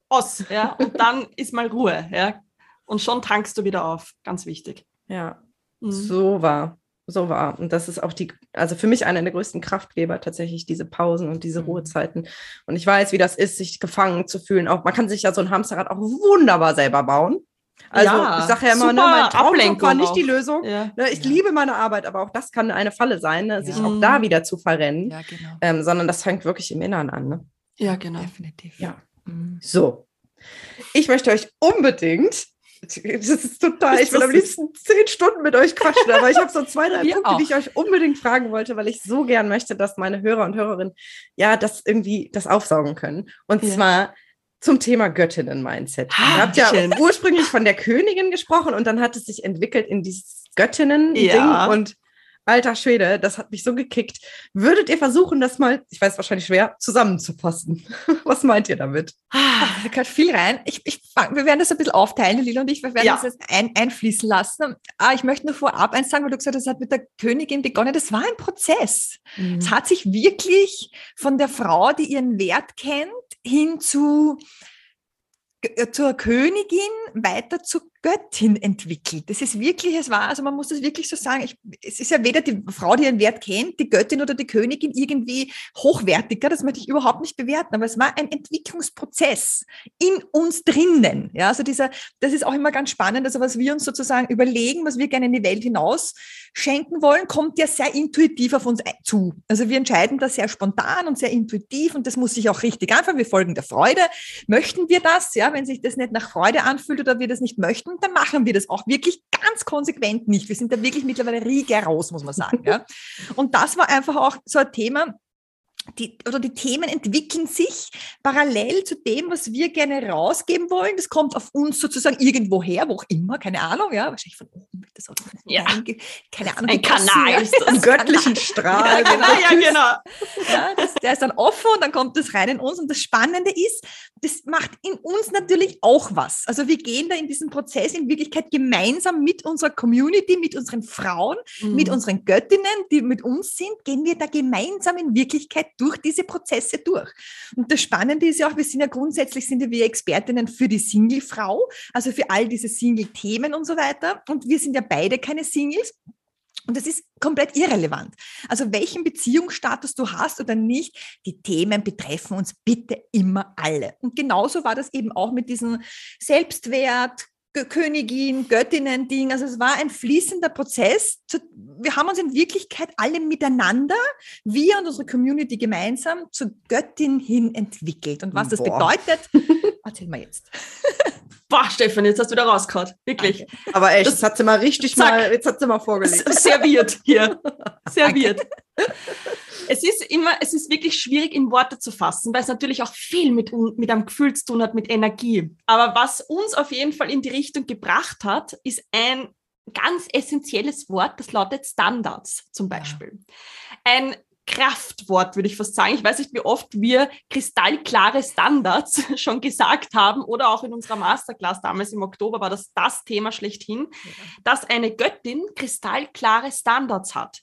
Aus. Ja. Und dann ist mal Ruhe. Ja. Und schon tankst du wieder auf. Ganz wichtig. Ja, Mhm. so war. So war. Und das ist auch die, also für mich einer der größten Kraftgeber tatsächlich diese Pausen und diese Mhm. Ruhezeiten. Und ich weiß, wie das ist, sich gefangen zu fühlen. Auch man kann sich ja so ein Hamsterrad auch wunderbar selber bauen. Also Ja, ich sage ja immer, ne, mein Traumjob war Ablenkung nicht die. Lösung. Ja. Ne, ich Ja. liebe meine Arbeit, aber auch das kann eine Falle sein, ne, sich Ja. auch da wieder zu verrennen. Ja, genau. Ähm, sondern das fängt wirklich im Inneren an. Ne? ja, genau. Definitiv. Ja. Mhm. So. Ich möchte euch unbedingt, das ist total, ich will am liebsten zehn Stunden mit euch quatschen, aber ich habe so zwei, drei Wir Punkte, die ich euch unbedingt fragen wollte, weil ich so gern möchte, dass meine Hörer und Hörerinnen ja das irgendwie das aufsaugen können. Und Ja. zwar zum Thema Göttinnen-Mindset. Ihr habt ja ursprünglich von der Königin gesprochen und dann hat es sich entwickelt in dieses Göttinnen-Ding Ja. und alter Schwede, das hat mich so gekickt. Würdet ihr versuchen, das mal, ich weiß wahrscheinlich schwer, zusammenzufassen? Was meint ihr damit? Ah, Da gehört viel rein. Ich, ich wir werden das ein bisschen aufteilen, Lila und ich. Wir werden Ja. das jetzt ein, einfließen lassen. Ah, ich möchte nur vorab eins sagen, weil du gesagt hast, das hat mit der Königin begonnen. Das war ein Prozess. Es hat sich wirklich von der Frau, die ihren Wert kennt, hin zu äh, zur Königin weiter zur Göttin entwickelt. Das ist wirklich, es war, also man muss das wirklich so sagen, ich, es ist ja weder die Frau, die ihren Wert kennt, die Göttin oder die Königin irgendwie hochwertiger, das möchte ich überhaupt nicht bewerten, aber es war ein Entwicklungsprozess in uns drinnen. Ja, also dieser, das ist auch immer ganz spannend, also was wir uns sozusagen überlegen, was wir gerne in die Welt hinaus schenken wollen, kommt ja sehr intuitiv auf uns zu. Also wir entscheiden das sehr spontan und sehr intuitiv und das muss sich auch richtig anfangen. Wir folgen der Freude. Möchten wir das? Ja, wenn sich das nicht nach Freude anfühlt oder wir das nicht möchten, dann machen wir das auch wirklich ganz konsequent nicht. Wir sind da wirklich mittlerweile rigoros, muss man sagen. Ja. Und das war einfach auch so ein Thema, die, oder die Themen entwickeln sich parallel zu dem, was wir gerne rausgeben wollen. Das kommt auf uns sozusagen irgendwo her, wo auch immer, keine Ahnung, ja, wahrscheinlich von oben wird das auch Ja. keine Ahnung, Ein Kanal ist das. Einen göttlichen Strahl. Ja, genau. Ja, genau. Ja, das, der ist dann offen und dann kommt das rein in uns. Und das Spannende ist, das macht in uns natürlich auch was. Also wir gehen da in diesen Prozess in Wirklichkeit gemeinsam mit unserer Community, mit unseren Frauen, mit Mhm. unseren Göttinnen, die mit uns sind, gehen wir da gemeinsam in Wirklichkeit durch diese Prozesse durch. Und das Spannende ist ja auch, wir sind ja grundsätzlich sind ja wir Expertinnen für die Single-Frau, also für all diese Single-Themen und so weiter. Und wir sind ja beide keine Singles. Und das ist komplett irrelevant. Also welchen Beziehungsstatus du hast oder nicht, die Themen betreffen uns bitte immer alle. Und genauso war das eben auch mit diesem Selbstwert, Königin, Göttinnen-Ding. Also es war ein fließender Prozess. Wir haben uns in Wirklichkeit alle miteinander, wir und unsere Community gemeinsam, zur Göttin hin entwickelt. Und was das Boah. bedeutet, erzähl mal jetzt. Boah, Stefan, jetzt hast du wieder rausgehauen. Wirklich. Aber echt, Das- das hat sie mal richtig Zack. mal, jetzt hat sie mal vorgelegt. Serviert hier. Serviert. Es ist immer, es ist wirklich schwierig in Worte zu fassen, weil es natürlich auch viel mit, mit einem Gefühl zu tun hat, mit Energie. Aber was uns auf jeden Fall in die Richtung gebracht hat, ist ein ganz essentielles Wort, das lautet Standards zum Ja. Beispiel. Ein Kraftwort, würde ich fast sagen. Ich weiß nicht, wie oft wir kristallklare Standards schon gesagt haben oder auch in unserer Masterclass damals im Oktober war das das Thema schlechthin, dass eine Göttin kristallklare Standards hat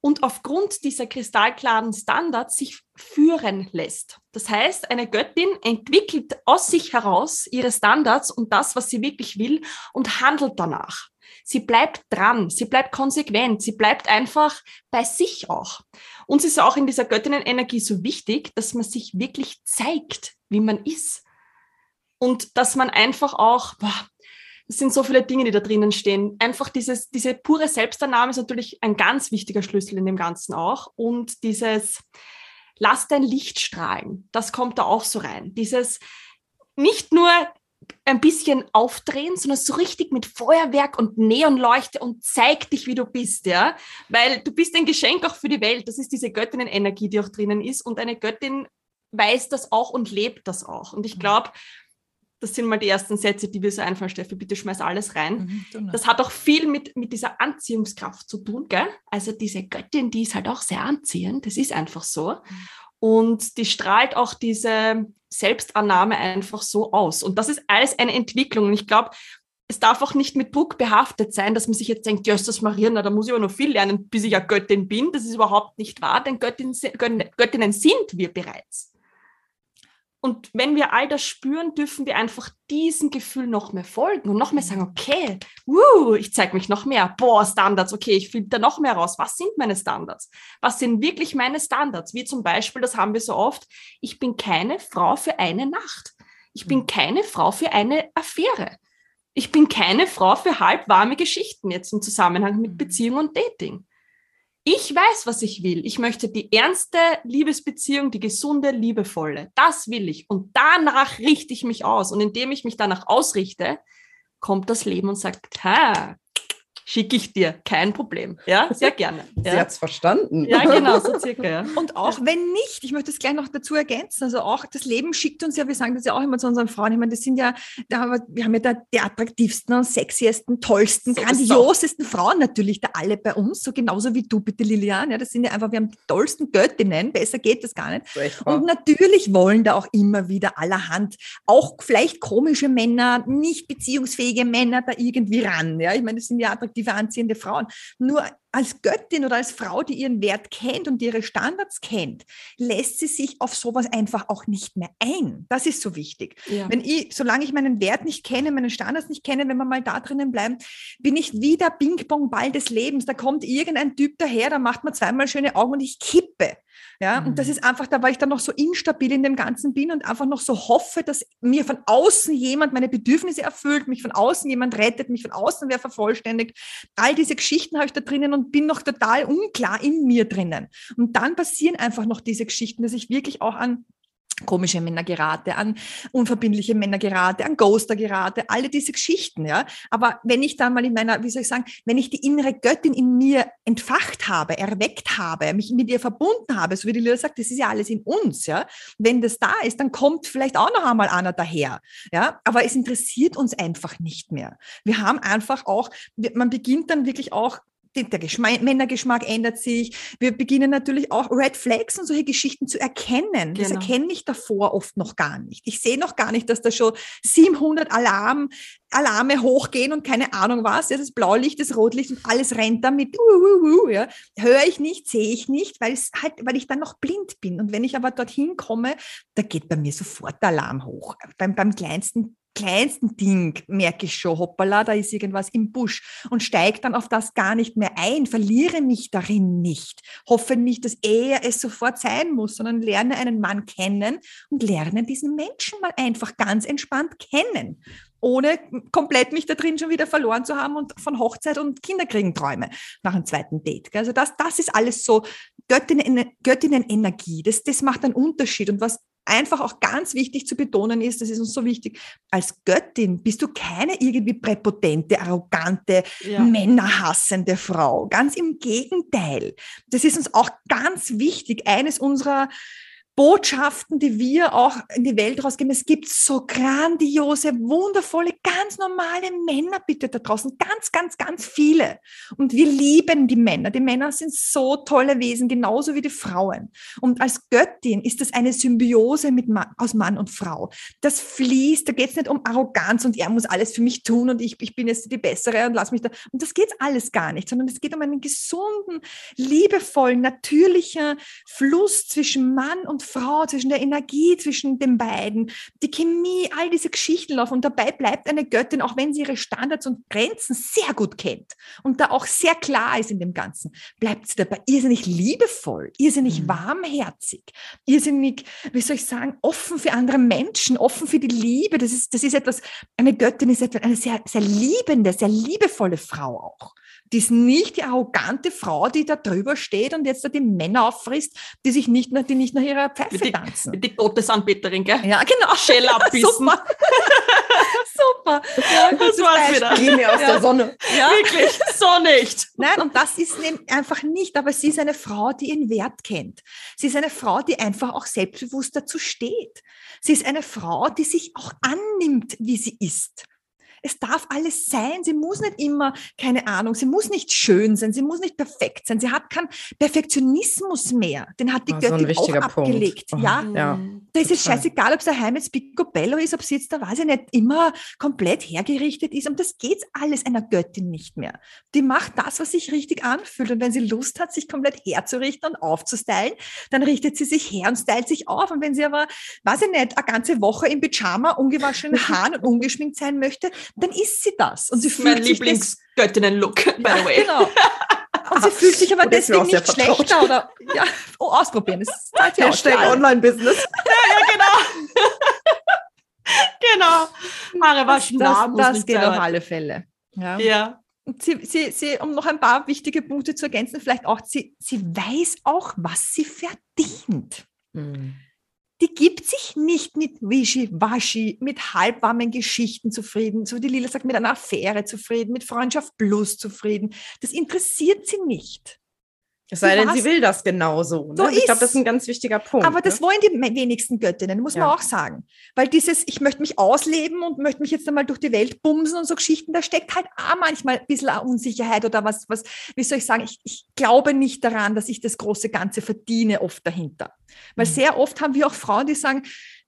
und aufgrund dieser kristallklaren Standards sich führen lässt. Das heißt, eine Göttin entwickelt aus sich heraus ihre Standards und das, was sie wirklich will und handelt danach. Sie bleibt dran, sie bleibt konsequent, sie bleibt einfach bei sich auch. Uns ist auch in dieser Göttinnenenergie so wichtig, dass man sich wirklich zeigt, wie man ist. Und dass man einfach auch, boah, es sind so viele Dinge, die da drinnen stehen. Einfach dieses, diese pure Selbstannahme ist natürlich ein ganz wichtiger Schlüssel in dem Ganzen auch. Und dieses, lass dein Licht strahlen, das kommt da auch so rein. Dieses, nicht nur ein bisschen aufdrehen, sondern so richtig mit Feuerwerk und Neonleuchte und zeig dich, wie du bist, ja. Weil du bist ein Geschenk auch für die Welt. Das ist diese Göttinnenenergie, die auch drinnen ist. Und eine Göttin weiß das auch und lebt das auch. Und ich glaube, das sind mal die ersten Sätze, die wir so einfallen, Steffi, bitte schmeiß alles rein. Mhm, das hat auch viel mit, mit dieser Anziehungskraft zu tun, gell? Also diese Göttin, die ist halt auch sehr anziehend, das ist einfach so. Mhm. Und die strahlt auch diese Selbstannahme einfach so aus. Und das ist alles eine Entwicklung. Und ich glaube, es darf auch nicht mit Druck behaftet sein, dass man sich jetzt denkt, Jösses Maria, na, da muss ich aber noch viel lernen, bis ich ja Göttin bin. Das ist überhaupt nicht wahr, denn Göttin, Göttinnen sind wir bereits. Und wenn wir all das spüren, dürfen wir einfach diesem Gefühl noch mehr folgen und noch mehr sagen, okay, woo, ich zeige mich noch mehr. Boah, Standards, okay, ich finde da noch mehr raus. Was sind meine Standards? Was sind wirklich meine Standards? Wie zum Beispiel, das haben wir so oft, ich bin keine Frau für eine Nacht. Ich bin mhm. keine Frau für eine Affäre. Ich bin keine Frau für halbwarme Geschichten jetzt im Zusammenhang mit mhm. Beziehung und Dating ich weiß, was ich will. Ich möchte die ernste Liebesbeziehung, die gesunde, liebevolle. Das will ich. Und danach richte ich mich aus. Und indem ich mich danach ausrichte, kommt das Leben und sagt, ha, schicke ich dir, kein Problem. Ja, sehr gerne. Ja. Sie hat es verstanden. Ja, genau, so circa. Ja. Und auch wenn nicht, ich möchte es gleich noch dazu ergänzen, also auch das Leben schickt uns ja, wir sagen das ja auch immer zu unseren Frauen, ich meine, das sind ja, da, wir haben ja da die attraktivsten und sexiesten, tollsten, so grandiosesten Frauen natürlich da alle bei uns, so genauso wie du bitte, Lilian, ja, das sind ja einfach, wir haben die tollsten Göttinnen, besser geht das gar nicht. Und natürlich wollen da auch immer wieder allerhand, auch vielleicht komische Männer, nicht beziehungsfähige Männer da irgendwie ran, ja, ich meine, das sind ja attraktiv attraktive, anziehende Frauen. Nur als Göttin oder als Frau, die ihren Wert kennt und ihre Standards kennt, lässt sie sich auf sowas einfach auch nicht mehr ein. Das ist so wichtig. Ja. Wenn ich, solange ich meinen Wert nicht kenne, meinen Standards nicht kenne, wenn wir mal da drinnen bleiben, bin ich wie der Ping-Pong-Ball des Lebens. Da kommt irgendein Typ daher, da macht man zweimal schöne Augen und ich kippe. Ja, mhm. und das mhm. ist einfach da, weil ich dann noch so instabil in dem Ganzen bin und einfach noch so hoffe, dass mir von außen jemand meine Bedürfnisse erfüllt, mich von außen jemand rettet, mich von außen wer vervollständigt. All diese Geschichten habe ich da drinnen und bin noch total unklar in mir drinnen. Und dann passieren einfach noch diese Geschichten, dass ich wirklich auch an komische Männer gerate, an unverbindliche Männer gerate, an Ghoster gerate, alle diese Geschichten, ja. Aber wenn ich dann mal in meiner, wie soll ich sagen, wenn ich die innere Göttin in mir entfacht habe, erweckt habe, mich mit ihr verbunden habe, so wie die Lila sagt, das ist ja alles in uns, ja. Wenn das da ist, dann kommt vielleicht auch noch einmal einer daher, ja. Aber es interessiert uns einfach nicht mehr. Wir haben einfach auch, man beginnt dann wirklich auch der Geschmack, Männergeschmack ändert sich. Wir beginnen natürlich auch Red Flags und solche Geschichten zu erkennen. Genau. Das erkenne ich davor oft noch gar nicht. Ich sehe noch gar nicht, dass da schon 700 Alarm, Alarme hochgehen und keine Ahnung was. Ja, das Blaulicht, das Rotlicht und alles rennt damit. Uh, uh, uh, ja. Höre ich nicht, sehe ich nicht, weil, es halt, weil ich dann noch blind bin. Und wenn ich aber dorthin komme, da geht bei mir sofort der Alarm hoch. Beim, beim kleinsten kleinsten Ding merke ich schon, hoppala, da ist irgendwas im Busch und steige dann auf das gar nicht mehr ein, verliere mich darin nicht, hoffe nicht, dass er es sofort sein muss, sondern lerne einen Mann kennen und lerne diesen Menschen mal einfach ganz entspannt kennen, ohne komplett mich da drin schon wieder verloren zu haben und von Hochzeit und Kinderkriegen träume nach einem zweiten Date. Also das, das ist alles so Göttinnen, Göttinnen-Energie. Das, das macht einen Unterschied. Und was einfach auch ganz wichtig zu betonen ist, das ist uns so wichtig, als Göttin bist du keine irgendwie präpotente, arrogante, ja. männerhassende Frau. Ganz im Gegenteil. Das ist uns auch ganz wichtig. Eines unserer Botschaften, die wir auch in die Welt rausgeben. Es gibt so grandiose, wundervolle, ganz normale Männer bitte da draußen. Ganz, ganz, ganz viele. Und wir lieben die Männer. Die Männer sind so tolle Wesen, genauso wie die Frauen. Und als Göttin ist das eine Symbiose mit Mann, aus Mann und Frau. Das fließt, da geht es nicht um Arroganz und er muss alles für mich tun und ich, ich bin jetzt die Bessere und lass mich da. Und das geht alles gar nicht, sondern es geht um einen gesunden, liebevollen, natürlichen Fluss zwischen Mann und Frau, zwischen der Energie zwischen den beiden, die Chemie, all diese Geschichten laufen. Und dabei bleibt eine Göttin, auch wenn sie ihre Standards und Grenzen sehr gut kennt und da auch sehr klar ist in dem Ganzen, bleibt sie dabei irrsinnig liebevoll, irrsinnig mhm. warmherzig, irrsinnig, wie soll ich sagen, offen für andere Menschen, offen für die Liebe. Das ist, das ist etwas, eine Göttin ist etwas, eine sehr, sehr liebende, sehr liebevolle Frau auch. Die ist nicht die arrogante Frau, die da drüber steht und jetzt da die Männer auffrisst, die sich nicht, nach, die nicht nach ihrer Pfeife die, tanzen. Die Gottesanbeterin, gell? Ja, genau. Schell abbissen. Super. Super. Ja, das war's wieder. Mir aus Ja. der Sonne. Ja. Wirklich, so nicht. Nein, und das ist einfach nicht, aber sie ist eine Frau, die ihren Wert kennt. Sie ist eine Frau, die einfach auch selbstbewusst dazu steht. Sie ist eine Frau, die sich auch annimmt, wie sie ist. Es darf alles sein. Sie muss nicht immer, keine Ahnung, sie muss nicht schön sein, sie muss nicht perfekt sein. Sie hat keinen Perfektionismus mehr. Den hat die Oh, so Göttin auch wichtiger Punkt. abgelegt. Oh. Ja, Ja. Mhm. da ist es scheißegal, ob es daheim jetzt Picobello ist, ob sie jetzt da, weiß ich nicht, immer komplett hergerichtet ist. Und das geht alles einer Göttin nicht mehr. Die macht das, was sich richtig anfühlt. Und wenn sie Lust hat, sich komplett herzurichten und aufzustylen, dann richtet sie sich her und stylt sich auf. Und wenn sie aber, weiß ich nicht, eine ganze Woche im Pyjama, ungewaschenen Haaren und ungeschminkt sein möchte, dann ist sie das. Und sie Das ist mein fühlt sich des- Lieblingsgöttinnen-Look, by ja, the way. genau. Und sie fühlt sich aber deswegen nicht vertraut. schlechter oder ja, oh, ausprobieren. Das zahlt ja Hashtag. Online-Business. genau. genau. Haare waschen, Das, muss das nicht geht sein. auf alle Fälle. Ja. Ja. Und sie, sie, sie, um noch ein paar wichtige Punkte zu ergänzen, vielleicht auch, sie, sie weiß auch, was sie verdient. Die gibt sich nicht mit Wischi-Waschi, mit halbwarmen Geschichten zufrieden, so wie die Lila sagt, mit einer Affäre zufrieden, mit Freundschaft plus zufrieden. Das interessiert sie nicht. Es sei denn, sie will das genauso. Ne? So ich glaube, das ist ein ganz wichtiger Punkt. Aber das ne? wollen die wenigsten Göttinnen, muss man Ja. auch sagen. Weil dieses, ich möchte mich ausleben und möchte mich jetzt einmal durch die Welt bumsen und so Geschichten, da steckt halt auch manchmal ein bisschen Unsicherheit oder was, was, wie soll ich sagen, ich, ich glaube nicht daran, dass ich das große Ganze verdiene, oft dahinter. Weil Mhm. sehr oft haben wir auch Frauen, die sagen,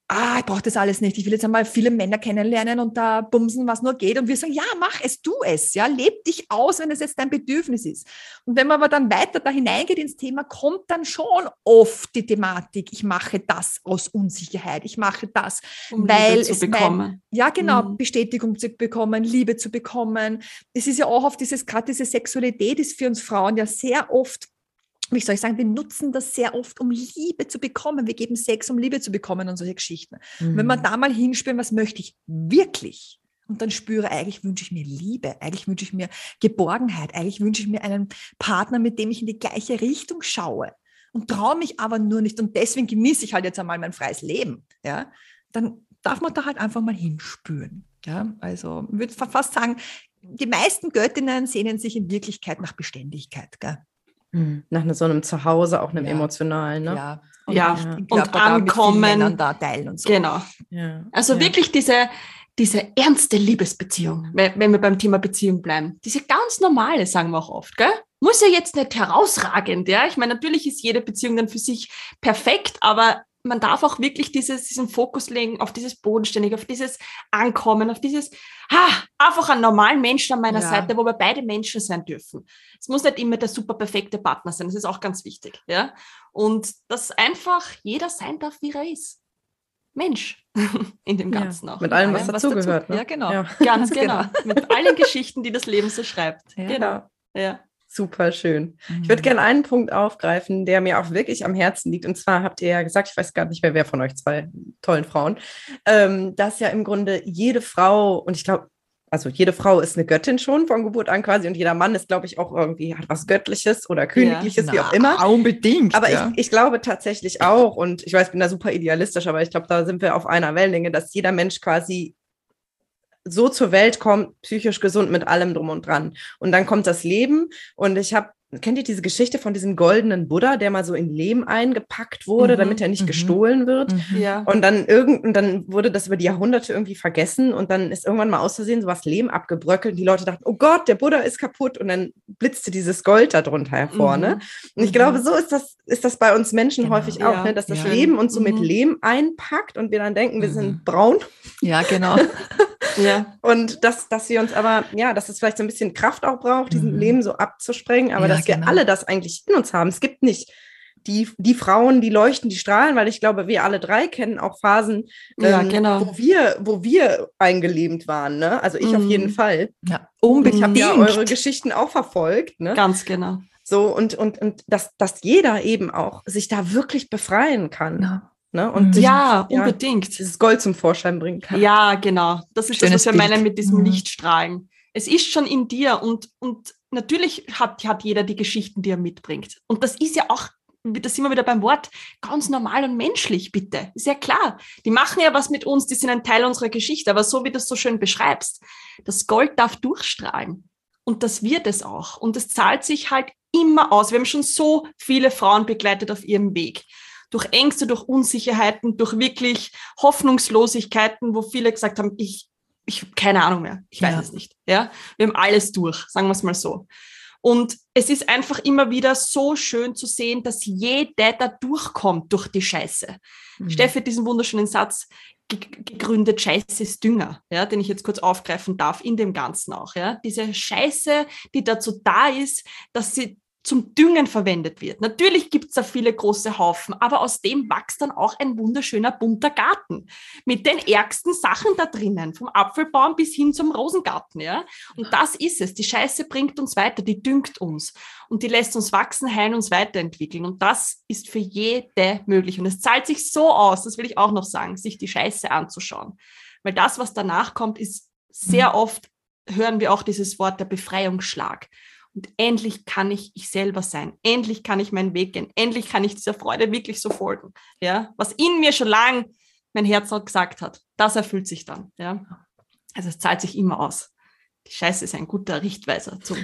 ah, ich brauche das alles nicht. Ich will jetzt einmal viele Männer kennenlernen und da bumsen, was nur geht. Und wir sagen, ja, mach es, tu es, ja, leb dich aus, wenn es jetzt dein Bedürfnis ist. Und wenn man aber dann weiter da hineingeht ins Thema, kommt dann schon oft die Thematik, ich mache das aus Unsicherheit, ich mache das, Um Weil es mein- ja genau, Mhm. Bestätigung zu bekommen, Liebe zu bekommen. Es ist ja auch oft dieses, gerade diese Sexualität ist für uns Frauen ja sehr oft wie soll ich sagen, wir nutzen das sehr oft, um Liebe zu bekommen. Wir geben Sex, um Liebe zu bekommen und solche Geschichten. Mhm. Wenn man da mal hinspüren, was möchte ich wirklich? Und dann spüre, eigentlich wünsche ich mir Liebe, eigentlich wünsche ich mir Geborgenheit, eigentlich wünsche ich mir einen Partner, mit dem ich in die gleiche Richtung schaue und traue mich aber nur nicht und deswegen genieße ich halt jetzt einmal mein freies Leben, ja, dann darf man da halt einfach mal hinspüren. Ja, also ich würde fa- fast sagen, die meisten Göttinnen sehnen sich in Wirklichkeit nach Beständigkeit. Gell? Mhm. Nach ne- so einem Zuhause, auch einem Ja. emotionalen. Ne? Ja, Ja, und da mit vielen ankommen. Teilen und so. Genau. Ja. Also ja. wirklich diese, diese ernste Liebesbeziehung, wenn wenn wir beim Thema Beziehung bleiben. Diese ganz normale, sagen wir auch oft, gell? Muss ja jetzt nicht herausragend, ja. Ich meine, natürlich ist jede Beziehung dann für sich perfekt, aber man darf auch wirklich dieses, diesen Fokus legen auf dieses Bodenständige, auf dieses Ankommen, auf dieses, ha, einfach einen normalen Menschen an meiner Ja. Seite, wo wir beide Menschen sein dürfen. Es muss nicht immer der super perfekte Partner sein, das ist auch ganz wichtig, ja. Und dass einfach jeder sein darf, wie er ist. Mensch in dem Ja, Ganzen auch. Mit allem, was was dazugehört. dazu- Ne? ja, genau. Ja. Ganz genau. Genau. Mit allen Geschichten, die das Leben so schreibt. Ja. Genau. Ja. Super schön. Ich Mhm. würde gerne einen Punkt aufgreifen, der mir auch wirklich am Herzen liegt. Und zwar habt ihr ja gesagt, ich weiß gar nicht mehr, wer von euch zwei tollen Frauen, ähm, dass ja im Grunde jede Frau, und ich glaube, also jede Frau ist eine Göttin schon von Geburt an quasi, und jeder Mann ist, glaube ich, auch irgendwie hat was Göttliches oder Königliches, wie auch immer. Unbedingt. Aber ja. ich, ich glaube tatsächlich auch, und ich weiß, ich bin da super idealistisch, aber ich glaube, da sind wir auf einer Wellenlänge, dass jeder Mensch quasi so zur Welt kommt, psychisch gesund mit allem drum und dran. Und dann kommt das Leben und ich habe, kennt ihr diese Geschichte von diesem goldenen Buddha, der mal so in Lehm eingepackt wurde, Mhm, damit er nicht mhm. gestohlen wird? Mhm. ja. Und dann irgend, und dann wurde das über die Jahrhunderte irgendwie vergessen und dann ist irgendwann mal aus Versehen sowas Lehm abgebröckelt und die Leute dachten, oh Gott, der Buddha ist kaputt und dann blitzte dieses Gold da drunter hervor, ne? Und ich Mhm. glaube, so ist das, ist das bei uns Menschen Genau. häufig auch, Ja, ne? dass das ja. Leben uns so mit Mhm. Lehm einpackt und wir dann denken, wir Mhm. sind braun ja, genau. Ja. und dass, dass wir uns aber, ja, dass es vielleicht so ein bisschen Kraft auch braucht, diesen Mhm. Lehm so abzusprengen, aber Ja, dass wir genau. alle das eigentlich in uns haben. Es gibt nicht die, die Frauen, die leuchten, die strahlen, weil ich glaube, wir alle drei kennen auch Phasen, Ja, ähm, genau. wo, wir, wo wir eingelähmt waren. Ne? Also ich auf Mhm. jeden Fall. Ja, Ich unbedingt. habe ja eure Geschichten auch verfolgt. Ne? Ganz genau. So, und, und, und dass, dass jeder eben auch sich da wirklich befreien kann. Ja. Ne? Und sich Ja, ja, unbedingt. dieses Gold zum Vorschein bringen kann. Ja, genau. Das ist Schönes das, was wir Bild. meinen mit diesem Mhm. Lichtstrahlen. Es ist schon in dir und, und natürlich hat, hat jeder die Geschichten, die er mitbringt. Und das ist ja auch das sind wir wieder beim Wort, ganz normal und menschlich, bitte. Ist ja klar. Die machen ja was mit uns, die sind ein Teil unserer Geschichte, aber so wie du es so schön beschreibst, das Gold darf durchstrahlen. Und das wird es auch. Und es zahlt sich halt immer aus. Wir haben schon so viele Frauen begleitet auf ihrem Weg. Durch Ängste, durch Unsicherheiten, durch wirklich Hoffnungslosigkeiten, wo viele gesagt haben, ich, ich habe keine Ahnung mehr. Ich weiß ja. es nicht. Ja, wir haben alles durch, sagen wir es mal so. Und es ist einfach immer wieder so schön zu sehen, dass jeder da durchkommt durch die Scheiße. Mhm. Steffi hat diesen wunderschönen Satz gegründet, Scheiße ist Dünger, ja, den ich jetzt kurz aufgreifen darf, in dem Ganzen auch. Ja. Diese Scheiße, die dazu da ist, dass sie zum Düngen verwendet wird. Natürlich gibt es da viele große Haufen, aber aus dem wächst dann auch ein wunderschöner bunter Garten mit den ärgsten Sachen da drinnen, vom Apfelbaum bis hin zum Rosengarten. Ja? Und das ist es. Die Scheiße bringt uns weiter, die düngt uns und die lässt uns wachsen, heilen, uns weiterentwickeln. Und das ist für jede möglich. Und es zahlt sich so aus, das will ich auch noch sagen, sich die Scheiße anzuschauen. Weil das, was danach kommt, ist sehr mhm. oft, hören wir auch dieses Wort der Befreiungsschlag. Und endlich kann ich ich selber sein. Endlich kann ich meinen Weg gehen. Endlich kann ich dieser Freude wirklich so folgen. Ja, was in mir schon lang mein Herz noch gesagt hat, das erfüllt sich dann. Ja, also es zahlt sich immer aus. Die Scheiße ist ein guter Richtweiser zum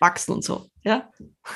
Wachsen und so. Ja.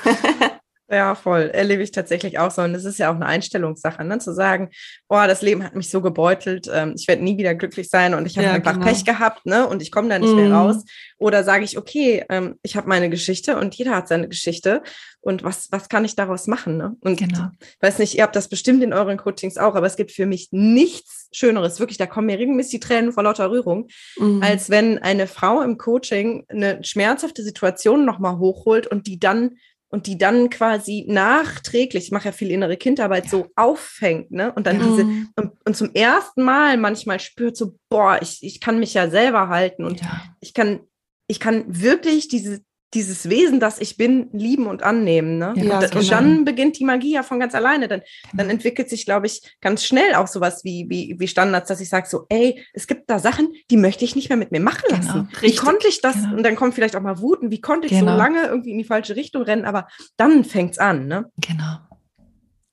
Ja, voll. Erlebe ich tatsächlich auch so. Und es ist ja auch eine Einstellungssache, ne? zu sagen, boah, das Leben hat mich so gebeutelt, ähm, ich werde nie wieder glücklich sein und ich habe ja, einfach genau. Pech gehabt, ne? Und ich komme da nicht mm. mehr mhm. raus. Oder sage ich, okay, ähm, ich habe meine Geschichte und jeder hat seine Geschichte. Und was, was kann ich daraus machen? Ne? Und genau. weiß nicht, ihr habt das bestimmt in euren Coachings auch, aber es gibt für mich nichts Schöneres. Wirklich, da kommen mir regelmäßig die Tränen vor lauter Rührung, mm. als wenn eine Frau im Coaching eine schmerzhafte Situation nochmal hochholt und die dann und die dann quasi nachträglich, ich mache ja viel innere Kindarbeit, ja. so auffängt, ne? Und dann mhm. diese, und, und, zum ersten Mal manchmal spürt so, boah, ich, ich kann mich ja selber halten und ja. ich kann, ich kann wirklich diese, dieses Wesen, das ich bin, lieben und annehmen. Ne? Ja, und, und, dann beginnt die Magie ja von ganz alleine. Dann, dann genau. entwickelt sich, glaube ich, ganz schnell auch sowas wie, wie, wie Standards, dass ich sage so, ey, es gibt da Sachen, die möchte ich nicht mehr mit mir machen genau. lassen. Genau. Wie konnte ich das? Genau. Und dann kommt vielleicht auch mal Wuten, wie konnte ich genau. so lange irgendwie in die falsche Richtung rennen? Aber dann fängt es an. Ne? Genau.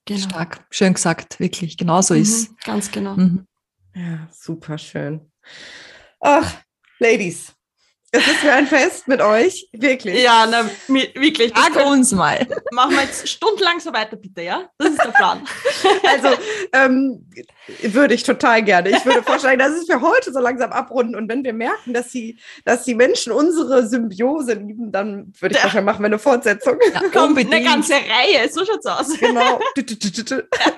genau. Stark. Schön gesagt, wirklich. Genau so mhm, ist. Ganz genau. Mhm. Ja, super schön. Ach, Ladies, es ist mir ein Fest mit euch, wirklich. Ja, na, wirklich. Sag uns mal. Machen wir jetzt stundenlang so weiter, bitte, ja? Das ist der Plan. Also, ähm, würde ich total gerne. Ich würde vorschlagen, dass es für heute so langsam abrunden. Und wenn wir merken, dass die, dass die Menschen unsere Symbiose lieben, dann würde ich ja. wahrscheinlich machen wir eine Fortsetzung. Ja, unbedingt. Eine ganze Reihe, so schaut's aus. Genau.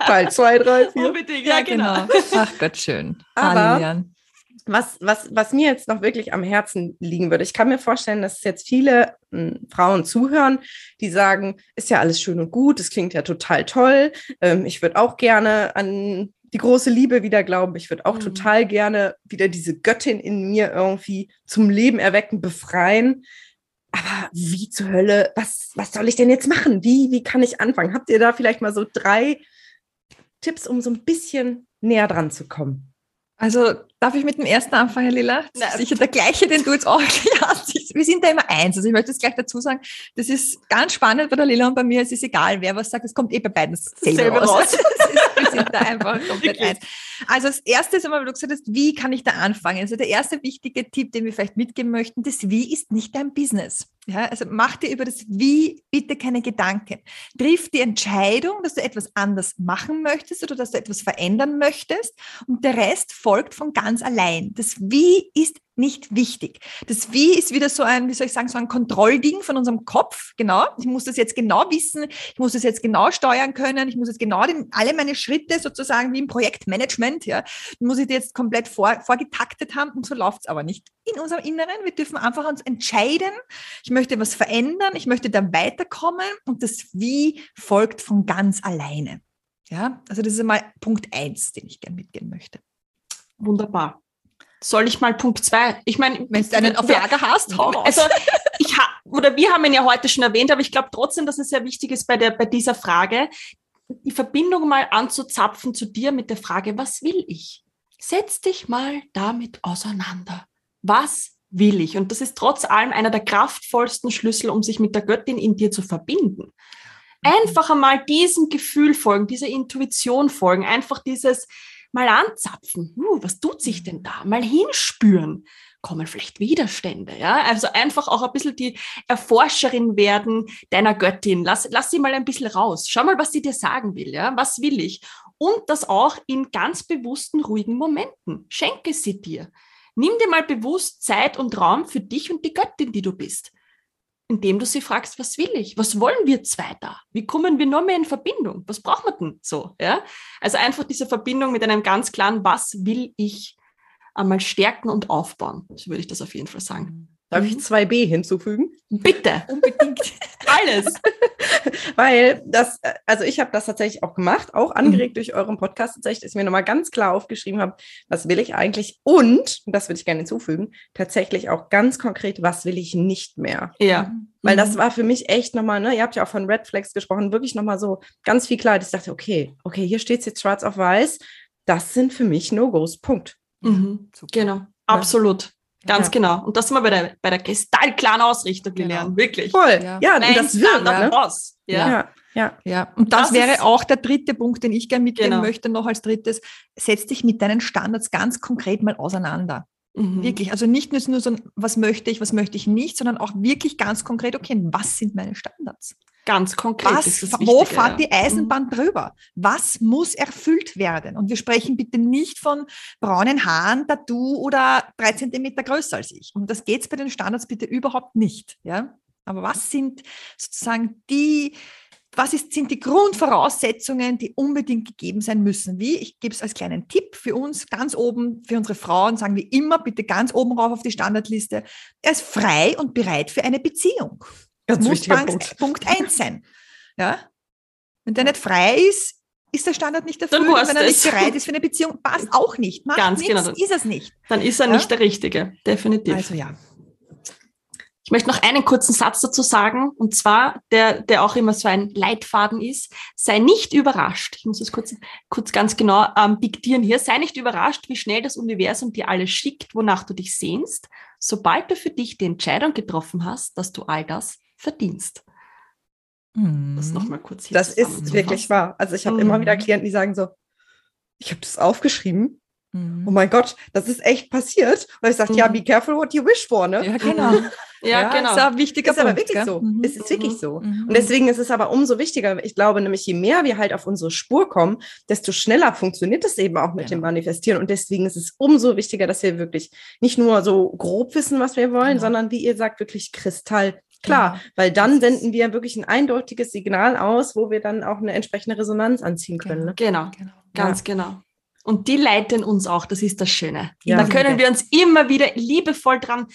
Teil 2, 3, 4. Unbedingt, ja, genau. Ach Gott, schön. Aber, was, was, was mir jetzt noch wirklich am Herzen liegen würde, ich kann mir vorstellen, dass jetzt viele äh, Frauen zuhören, die sagen, ist ja alles schön und gut, es klingt ja total toll, ähm, ich würde auch gerne an die große Liebe wieder glauben, ich würde auch mhm. total gerne wieder diese Göttin in mir irgendwie zum Leben erwecken, befreien. Aber wie zur Hölle, was, was soll ich denn jetzt machen? Wie, wie kann ich anfangen? Habt ihr da vielleicht mal so drei Tipps, um so ein bisschen näher dran zu kommen? Also darf ich mit dem ersten anfangen, Lila? Das ist sicher der gleiche, den du jetzt auch hast. Wir sind da immer eins. Also ich möchte es gleich dazu sagen, das ist ganz spannend bei der Lila und bei mir. Es ist egal, wer was sagt, es kommt eh bei beiden selber raus. wir sind da einfach komplett eins. Also das erste ist immer, weil du gesagt hast, wie kann ich da anfangen? Also der erste wichtige Tipp, den wir vielleicht mitgeben möchten, das Wie ist nicht dein Business. Ja, also mach dir über das Wie bitte keine Gedanken. Triff die Entscheidung, dass du etwas anders machen möchtest oder dass du etwas verändern möchtest und der Rest folgt von ganz allein. Das Wie ist nicht wichtig. Das Wie ist wieder so ein, wie soll ich sagen, so ein Kontrollding von unserem Kopf. Genau. Ich muss das jetzt genau wissen. Ich muss das jetzt genau steuern können. Ich muss jetzt genau den, alle meine Schritte sozusagen wie im Projektmanagement, ja, muss ich jetzt komplett vor, vorgetaktet haben. Und so läuft es aber nicht in unserem Inneren. Wir dürfen einfach uns entscheiden. Ich möchte was verändern. Ich möchte da weiterkommen. Und das Wie folgt von ganz alleine. Ja, also das ist einmal Punkt eins, den ich gerne mitgehen möchte. Wunderbar. Soll ich mal Punkt zwei? Ich meine, wenn du einen auf Lager hast, hau raus. Also ich ha oder wir haben ihn ja heute schon erwähnt, aber ich glaube trotzdem, dass es sehr wichtig ist bei der bei dieser Frage, die Verbindung mal anzuzapfen zu dir mit der Frage, was will ich? Setz dich mal damit auseinander. Was will ich? Und das ist trotz allem einer der kraftvollsten Schlüssel, um sich mit der Göttin in dir zu verbinden. Einfach einmal diesem Gefühl folgen, dieser Intuition folgen, einfach dieses mal anzapfen. Uh, was tut sich denn da? Mal hinspüren kommen vielleicht Widerstände, ja? Also einfach auch ein bisschen die Erforscherin werden deiner Göttin. Lass, lass sie mal ein bisschen raus. Schau mal, was sie dir sagen will, ja? Was will ich? Und das auch in ganz bewussten, ruhigen Momenten. Schenke sie dir. Nimm dir mal bewusst Zeit und Raum für dich und die Göttin, die du bist. Indem du sie fragst, was will ich? Was wollen wir zwei da? Wie kommen wir noch mehr in Verbindung? Was braucht man denn so? Ja? Also einfach diese Verbindung mit einem ganz klaren, was will ich? einmal stärken und aufbauen. So würde ich das auf jeden Fall sagen. Darf ich 2b mhm. hinzufügen? Bitte. Unbedingt. Alles. Weil das, also ich habe das tatsächlich auch gemacht, auch angeregt mhm. durch euren Podcast tatsächlich, dass ich mir nochmal ganz klar aufgeschrieben habe, was will ich eigentlich und, das würde ich gerne hinzufügen, tatsächlich auch ganz konkret, was will ich nicht mehr. Ja. Weil das mhm. war für mich echt nochmal, ne, ihr habt ja auch von Red Flags gesprochen, wirklich nochmal so ganz viel klar. Ich dachte, okay, okay, hier steht es jetzt schwarz auf weiß. Das sind für mich No-Gos. Punkt. Mhm. Genau, absolut. Ganz ja. genau. Und das sind wir bei der, bei der kristallklaren Ausrichtung genau. gelernt. Wirklich. Voll. Ja, ja und das wird ne? aus. Ja. ja. Ja. ja, und das, das wäre auch der dritte Punkt, den ich gerne mitgeben genau. möchte, noch als drittes. Setz dich mit deinen Standards ganz konkret mal auseinander. Mhm. Wirklich. Also nicht nur so, was möchte ich, was möchte ich nicht, sondern auch wirklich ganz konkret, okay, was sind meine Standards? Ganz konkret. Was, wo fährt die Eisenbahn mhm. drüber? Was muss erfüllt werden? Und wir sprechen bitte nicht von braunen Haaren, Tattoo oder drei Zentimeter größer als ich. Und das geht bei den Standards bitte überhaupt nicht. Ja? Aber was sind sozusagen die, was ist, sind die Grundvoraussetzungen, die unbedingt gegeben sein müssen? Wie? Ich gebe es als kleinen Tipp für uns ganz oben, für unsere Frauen, sagen wir immer bitte ganz oben rauf auf die Standardliste. Er ist frei und bereit für eine Beziehung. Ganz muss Punkt. Punkt eins sein. Ja? Wenn der nicht frei ist, ist der Standard nicht erfüllt. Dann wenn er nicht bereit ist für eine Beziehung, passt auch nicht. Macht Ganz nichts, genau. Dann, ist es nicht. Dann ist er ja? nicht der Richtige, definitiv. Also ja. Ich möchte noch einen kurzen Satz dazu sagen, und zwar, der, der auch immer so ein Leitfaden ist. Sei nicht überrascht. Ich muss es kurz, kurz ganz genau ähm, diktieren hier. Sei nicht überrascht, wie schnell das Universum dir alles schickt, wonach du dich sehnst, sobald du für dich die Entscheidung getroffen hast, dass du all das verdienst. Das nochmal kurz hier. Das ist wirklich wahr. Also ich habe mhm. immer wieder mhm. Klienten, die sagen so, ich habe das aufgeschrieben. Mhm. Oh mein Gott, das ist echt passiert. Und ich sage, mhm. ja, be careful what you wish for, ne? Ja, genau. ja, ja, genau. Ist ein wichtiger ist Punkt, aber wirklich gell? so. Mhm. Es ist wirklich so. Mhm. Und deswegen ist es aber umso wichtiger. Ich glaube nämlich, je mehr wir halt auf unsere Spur kommen, desto schneller funktioniert es eben auch mit genau. dem Manifestieren. Und deswegen ist es umso wichtiger, dass wir wirklich nicht nur so grob wissen, was wir wollen, genau. sondern wie ihr sagt, wirklich kristall Klar, ja. weil dann senden wir wirklich ein eindeutiges Signal aus, wo wir dann auch eine entsprechende Resonanz anziehen können. Ne? Genau, genau. ganz ja. genau. Und die leiten uns auch, das ist das Schöne. Ja, da können wir uns immer wieder liebevoll dran,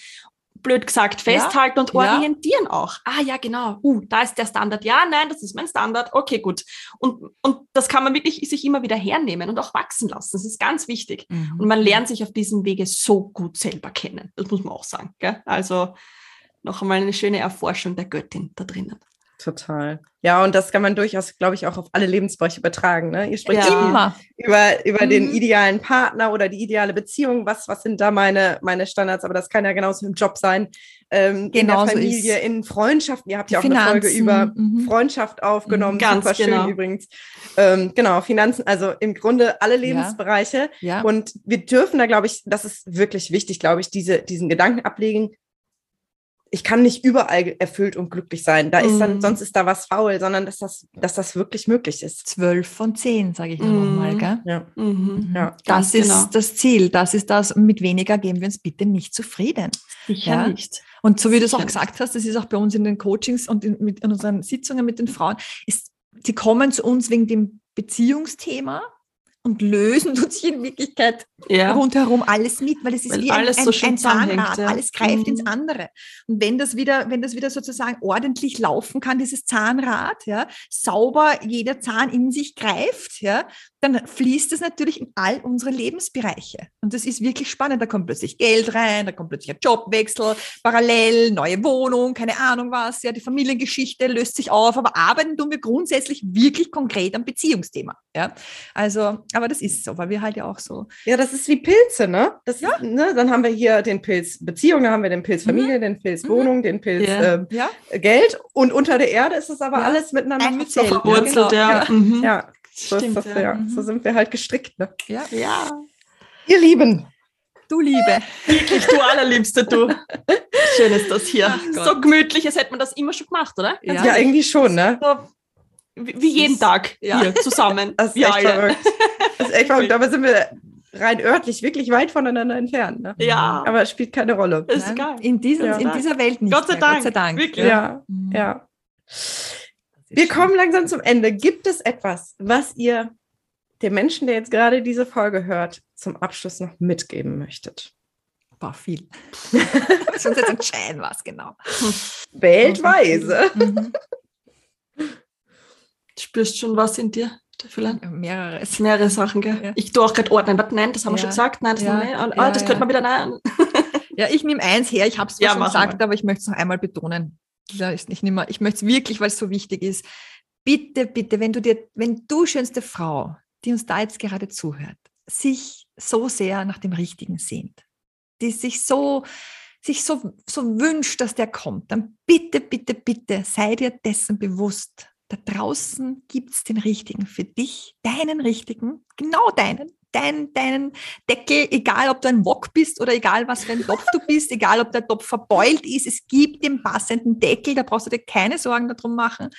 blöd gesagt, festhalten und orientieren auch. Ah ja, genau, uh, da ist der Standard. Ja, nein, das ist mein Standard. Okay, gut. Und, und das kann man wirklich sich immer wieder hernehmen und auch wachsen lassen. Das ist ganz wichtig. Mhm. Und man lernt sich auf diesem Wege so gut selber kennen. Das muss man auch sagen. Gell? Also noch einmal eine schöne Erforschung der Göttin da drinnen. Total. Ja, und das kann man durchaus, glaube ich, auch auf alle Lebensbereiche übertragen. Ne? Ihr spricht ja. immer über, über mhm. den idealen Partner oder die ideale Beziehung. Was, was sind da meine, meine Standards? Aber das kann ja genauso im Job sein, ähm, genau in der Familie, in Freundschaften. Ihr habt ja auch Finanzen. eine Folge über mhm. Freundschaft aufgenommen. Ganz Super schön genau. übrigens. Ähm, genau, Finanzen, also im Grunde alle Lebensbereiche. Ja. Ja. Und wir dürfen da, glaube ich, das ist wirklich wichtig, glaube ich, diese, diesen Gedanken ablegen ich kann nicht überall erfüllt und glücklich sein. Da ist dann, mhm. sonst ist da was faul, sondern dass das, dass das wirklich möglich ist. Zwölf von zehn, sage ich mm. nochmal, gell? Ja. Mhm. ja. Das ist genau. das Ziel. Das ist das. Mit weniger geben wir uns bitte nicht zufrieden. Sicher ja? nicht. Und so wie du es auch gesagt hast, das ist auch bei uns in den Coachings und in, mit, in unseren Sitzungen mit den Frauen, ist, sie kommen zu uns wegen dem Beziehungsthema und lösen tut sich in Wirklichkeit ja. rundherum alles mit, weil es ist weil wie ein, so ein, ein Zahnrad, ja. alles greift mhm. ins andere. Und wenn das wieder, wenn das wieder sozusagen ordentlich laufen kann, dieses Zahnrad, ja, sauber jeder Zahn in sich greift, ja, dann fließt es natürlich in all unsere Lebensbereiche. Und das ist wirklich spannend. Da kommt plötzlich Geld rein, da kommt plötzlich ein Jobwechsel, parallel, neue Wohnung, keine Ahnung was, ja, die Familiengeschichte löst sich auf, aber arbeiten tun wir grundsätzlich wirklich konkret am Beziehungsthema. Ja. Also Aber das ist so, weil wir halt ja auch so. Ja, das ist wie Pilze, ne? Das ist, ne? Dann haben wir hier den Pilz Beziehung, dann haben wir den Pilz Familie, den Pilz Mhm. Wohnung, den Pilz Ja. ähm, Ja, Geld und unter der Erde ist es aber Ja. alles miteinander ja. Ja. Mhm. Ja, so Stimmt, das, ja. ja. Mhm. So sind wir halt gestrickt, ne? ja. Ja, Ihr Lieben, Du Liebe. wirklich, du allerliebste, du. Schön ist das hier. So gemütlich, als hätte man das immer schon gemacht, oder? Ja. ja, irgendwie schon, ne? So, wie wie jeden Tag Ja. hier zusammen. Das ist wir echt alle. verrückt. Das ist echt verrückt. Dabei sind wir rein örtlich wirklich weit voneinander entfernt, ne? Ja, Aber es spielt keine Rolle. ist Nein, geil. In, diesen, Ja. in dieser Welt nicht. Gott sei. Dank, Gott sei Dank. wirklich. Ja, Mhm. ja. Wir kommen langsam zum Ende. Gibt es etwas, was ihr dem Menschen, der jetzt gerade diese Folge hört, zum Abschluss noch mitgeben möchtet? Boah, viel. Wir müssen uns jetzt entscheiden, was genau. Weltweise. Mhm. Spürst schon was in dir, Steffelan? Mehreres. Mehrere Sachen, gell? Ja. Ich tue auch gerade ordnen. Warte, nein, das haben wir Ja. schon gesagt. Nein, das, Ja. nicht. Ah, Ja, das ja. könnte man wieder nein. Ja, ich nehme eins her. Ich habe es Ja, schon gesagt, mal. aber ich möchte es noch einmal betonen. Nimmer. Ich möchte es wirklich, weil es so wichtig ist. Bitte, bitte, wenn du dir, wenn du schönste Frau, die uns da jetzt gerade zuhört, sich so sehr nach dem Richtigen sehnt, die sich so, sich so, so wünscht, dass der kommt, dann bitte, bitte, bitte sei dir dessen bewusst. Da draußen gibt es den Richtigen für dich, deinen Richtigen, genau deinen, deinen, deinen Deckel, egal ob du ein Wok bist oder egal was für ein Topf du bist, egal ob der Topf verbeult ist, es gibt den passenden Deckel, da brauchst du dir keine Sorgen darum machen.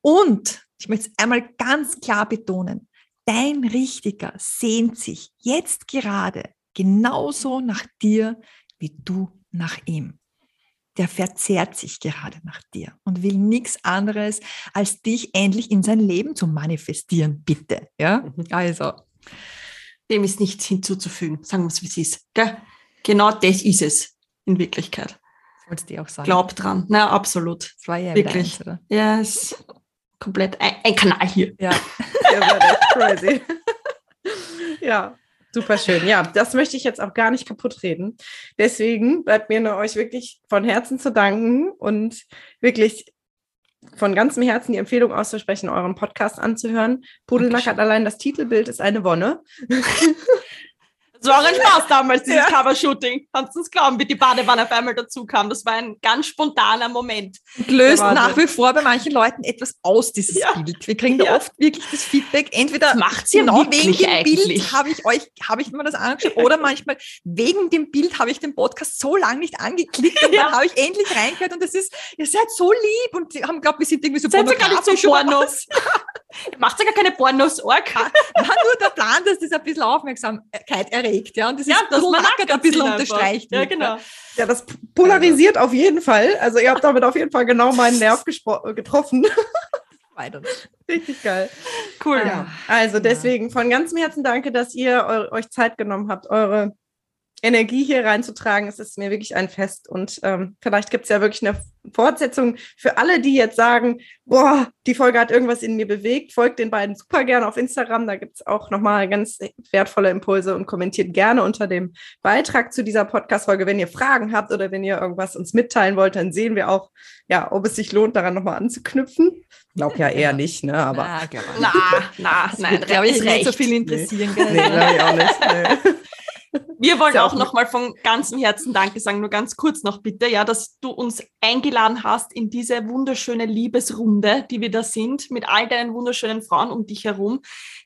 Und ich möchte es einmal ganz klar betonen, dein Richtiger sehnt sich jetzt gerade genauso nach dir, wie du nach ihm. Der verzehrt sich gerade nach dir und will nichts anderes, als dich endlich in sein Leben zu manifestieren, bitte. Ja, also. Dem ist nichts hinzuzufügen. Sagen wir es, wie es ist. Gell? Genau das ist es in Wirklichkeit. Wolltest du auch sagen? Glaub dran. Na, absolut. Das war ja Wirklich. eins? Ja, ist komplett ein, ein Kanal hier. Ja. Echt crazy. ja, super schön. Ja, das möchte ich jetzt auch gar nicht kaputt reden. Deswegen bleibt mir nur euch wirklich von Herzen zu danken und wirklich von ganzem Herzen die Empfehlung auszusprechen, euren Podcast anzuhören. Pudelnackert allein das Titelbild ist eine Wonne. Das war auch ein Spaß damals, dieses Ja. Cover-Shooting. Kannst du uns glauben, wie die Badewanne auf einmal dazu kam. Das war ein ganz spontaner Moment. Und löst nach wie vor bei manchen Leuten etwas aus, dieses Ja. Bild. Wir kriegen da Ja. oft wirklich das Feedback, entweder Das macht's ja genau wegen dem Bild eigentlich. habe ich euch, habe ich mir das angeschaut oder manchmal wegen dem Bild habe ich den Podcast so lange nicht angeklickt und dann habe ich endlich reingehört und das ist, ihr seid so lieb und die haben glaubt, wir sind irgendwie so Seid ihr gar nicht so Pornos? Macht ja gar keine Pornos, Org. War nur der Plan, dass das ein bisschen Aufmerksamkeit erregt, ja, und das Ja, ist dass man ein bisschen unterstreicht. Ja, genau. Ja, das polarisiert auf jeden Fall. Also ihr habt damit auf jeden Fall genau meinen Nerv gespro- getroffen. Weiter. Richtig geil. Cool. Ja. Also deswegen von ganzem Herzen danke, dass ihr eu euch Zeit genommen habt, eure Energie hier reinzutragen. Es ist mir wirklich ein Fest. Und ähm, vielleicht gibt es ja wirklich eine Fortsetzung für alle, die jetzt sagen, boah, die Folge hat irgendwas in mir bewegt. Folgt den beiden super gerne auf Instagram. Da gibt es auch nochmal ganz wertvolle Impulse und kommentiert gerne unter dem Beitrag zu dieser Podcast-Folge. Wenn ihr Fragen habt oder wenn ihr irgendwas uns mitteilen wollt, dann sehen wir auch, ja, ob es sich lohnt, daran nochmal anzuknüpfen. Glaub ja eher nicht, ne? Aber Na, ich Na, na, nein, glaube ich, ist nicht so viel interessieren. gell? nee, glaube ich auch nicht. Nee. Wir wollen auch nochmal von ganzem Herzen Danke sagen, nur ganz kurz noch bitte, ja, dass du uns eingeladen hast in diese wunderschöne Liebesrunde, die wir da sind, mit all deinen wunderschönen Frauen um dich herum,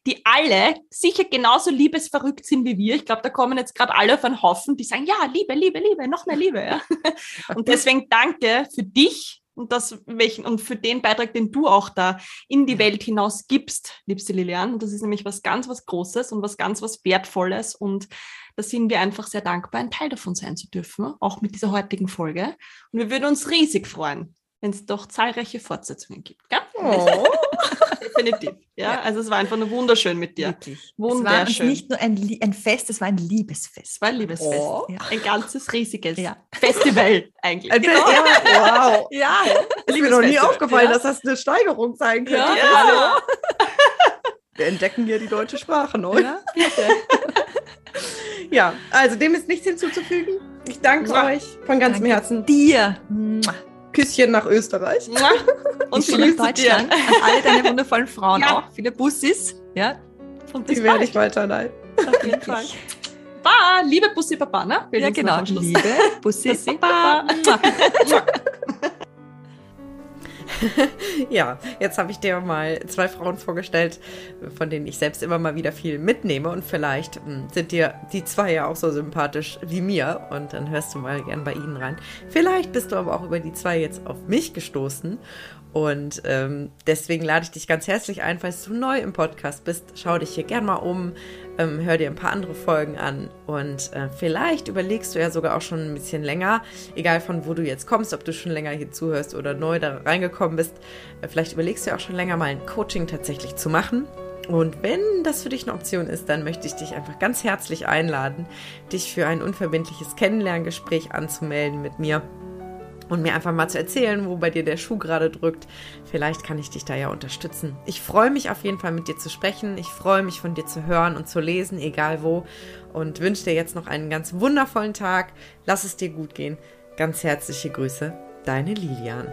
die alle sicher genauso liebesverrückt sind wie wir. Ich glaube, da kommen jetzt gerade alle auf einen Haufen, die sagen, ja, Liebe, Liebe, Liebe, noch mehr Liebe. Ja. Und deswegen danke für dich und das welchen und für den Beitrag, den du auch da in die Welt hinaus gibst, liebste Lilian. Und das ist nämlich was ganz was Großes und was ganz was Wertvolles und da sind wir einfach sehr dankbar, ein Teil davon sein zu dürfen, auch mit dieser heutigen Folge. Und wir würden uns riesig freuen, wenn es doch zahlreiche Fortsetzungen gibt. Gell? Oh. Definitiv. Ja? Ja. also es war einfach nur wunderschön mit dir. Wirklich. Es war Wunderschön. nicht nur ein, ein Fest, es war ein Liebesfest. Es war ein Liebesfest. Oh. Ja. Ein ganzes riesiges Ja. Festival eigentlich. Ein Genau. Ja, wow. Ja, Ist mir noch nie aufgefallen, dass das eine Steigerung sein könnte. Ja. Wir entdecken hier die deutsche Sprache neu. ja. Ja, also dem ist nichts hinzuzufügen. Ich danke euch von ganzem Danke Herzen. dir. Küsschen nach Österreich. Und Und Grüße dir. Deutschland, an alle deine wundervollen Frauen Ja. auch, viele Bussis, ja, Und Die werde ich weiterleiten. Auf jeden Fall. Liebe Bussi Papa, ne? Wir Ja, genau. Liebe Bussi, Papa. Ja, jetzt habe ich dir mal zwei Frauen vorgestellt, von denen ich selbst immer mal wieder viel mitnehme. Und vielleicht hm, sind dir die zwei ja auch so sympathisch wie mir. Und dann hörst du mal gern bei ihnen rein. Vielleicht bist du aber auch über die zwei jetzt auf mich gestoßen. Und ähm, deswegen lade ich dich ganz herzlich ein, falls du neu im Podcast bist, schau dich hier gern mal um, ähm, hör dir ein paar andere Folgen an und äh, vielleicht überlegst du ja sogar auch schon ein bisschen länger, egal von wo du jetzt kommst, ob du schon länger hier zuhörst oder neu da reingekommen bist, äh, vielleicht überlegst du ja auch schon länger mal ein Coaching tatsächlich zu machen. Und wenn das für dich eine Option ist, dann möchte ich dich einfach ganz herzlich einladen, dich für ein unverbindliches Kennenlerngespräch anzumelden mit mir und mir einfach mal zu erzählen, wo bei dir der Schuh gerade drückt. Vielleicht kann ich dich da ja unterstützen. Ich freue mich auf jeden Fall mit dir zu sprechen. Ich freue mich von dir zu hören und zu lesen, egal wo. Und wünsche dir jetzt noch einen ganz wundervollen Tag. Lass es dir gut gehen. Ganz herzliche Grüße, deine Lilian.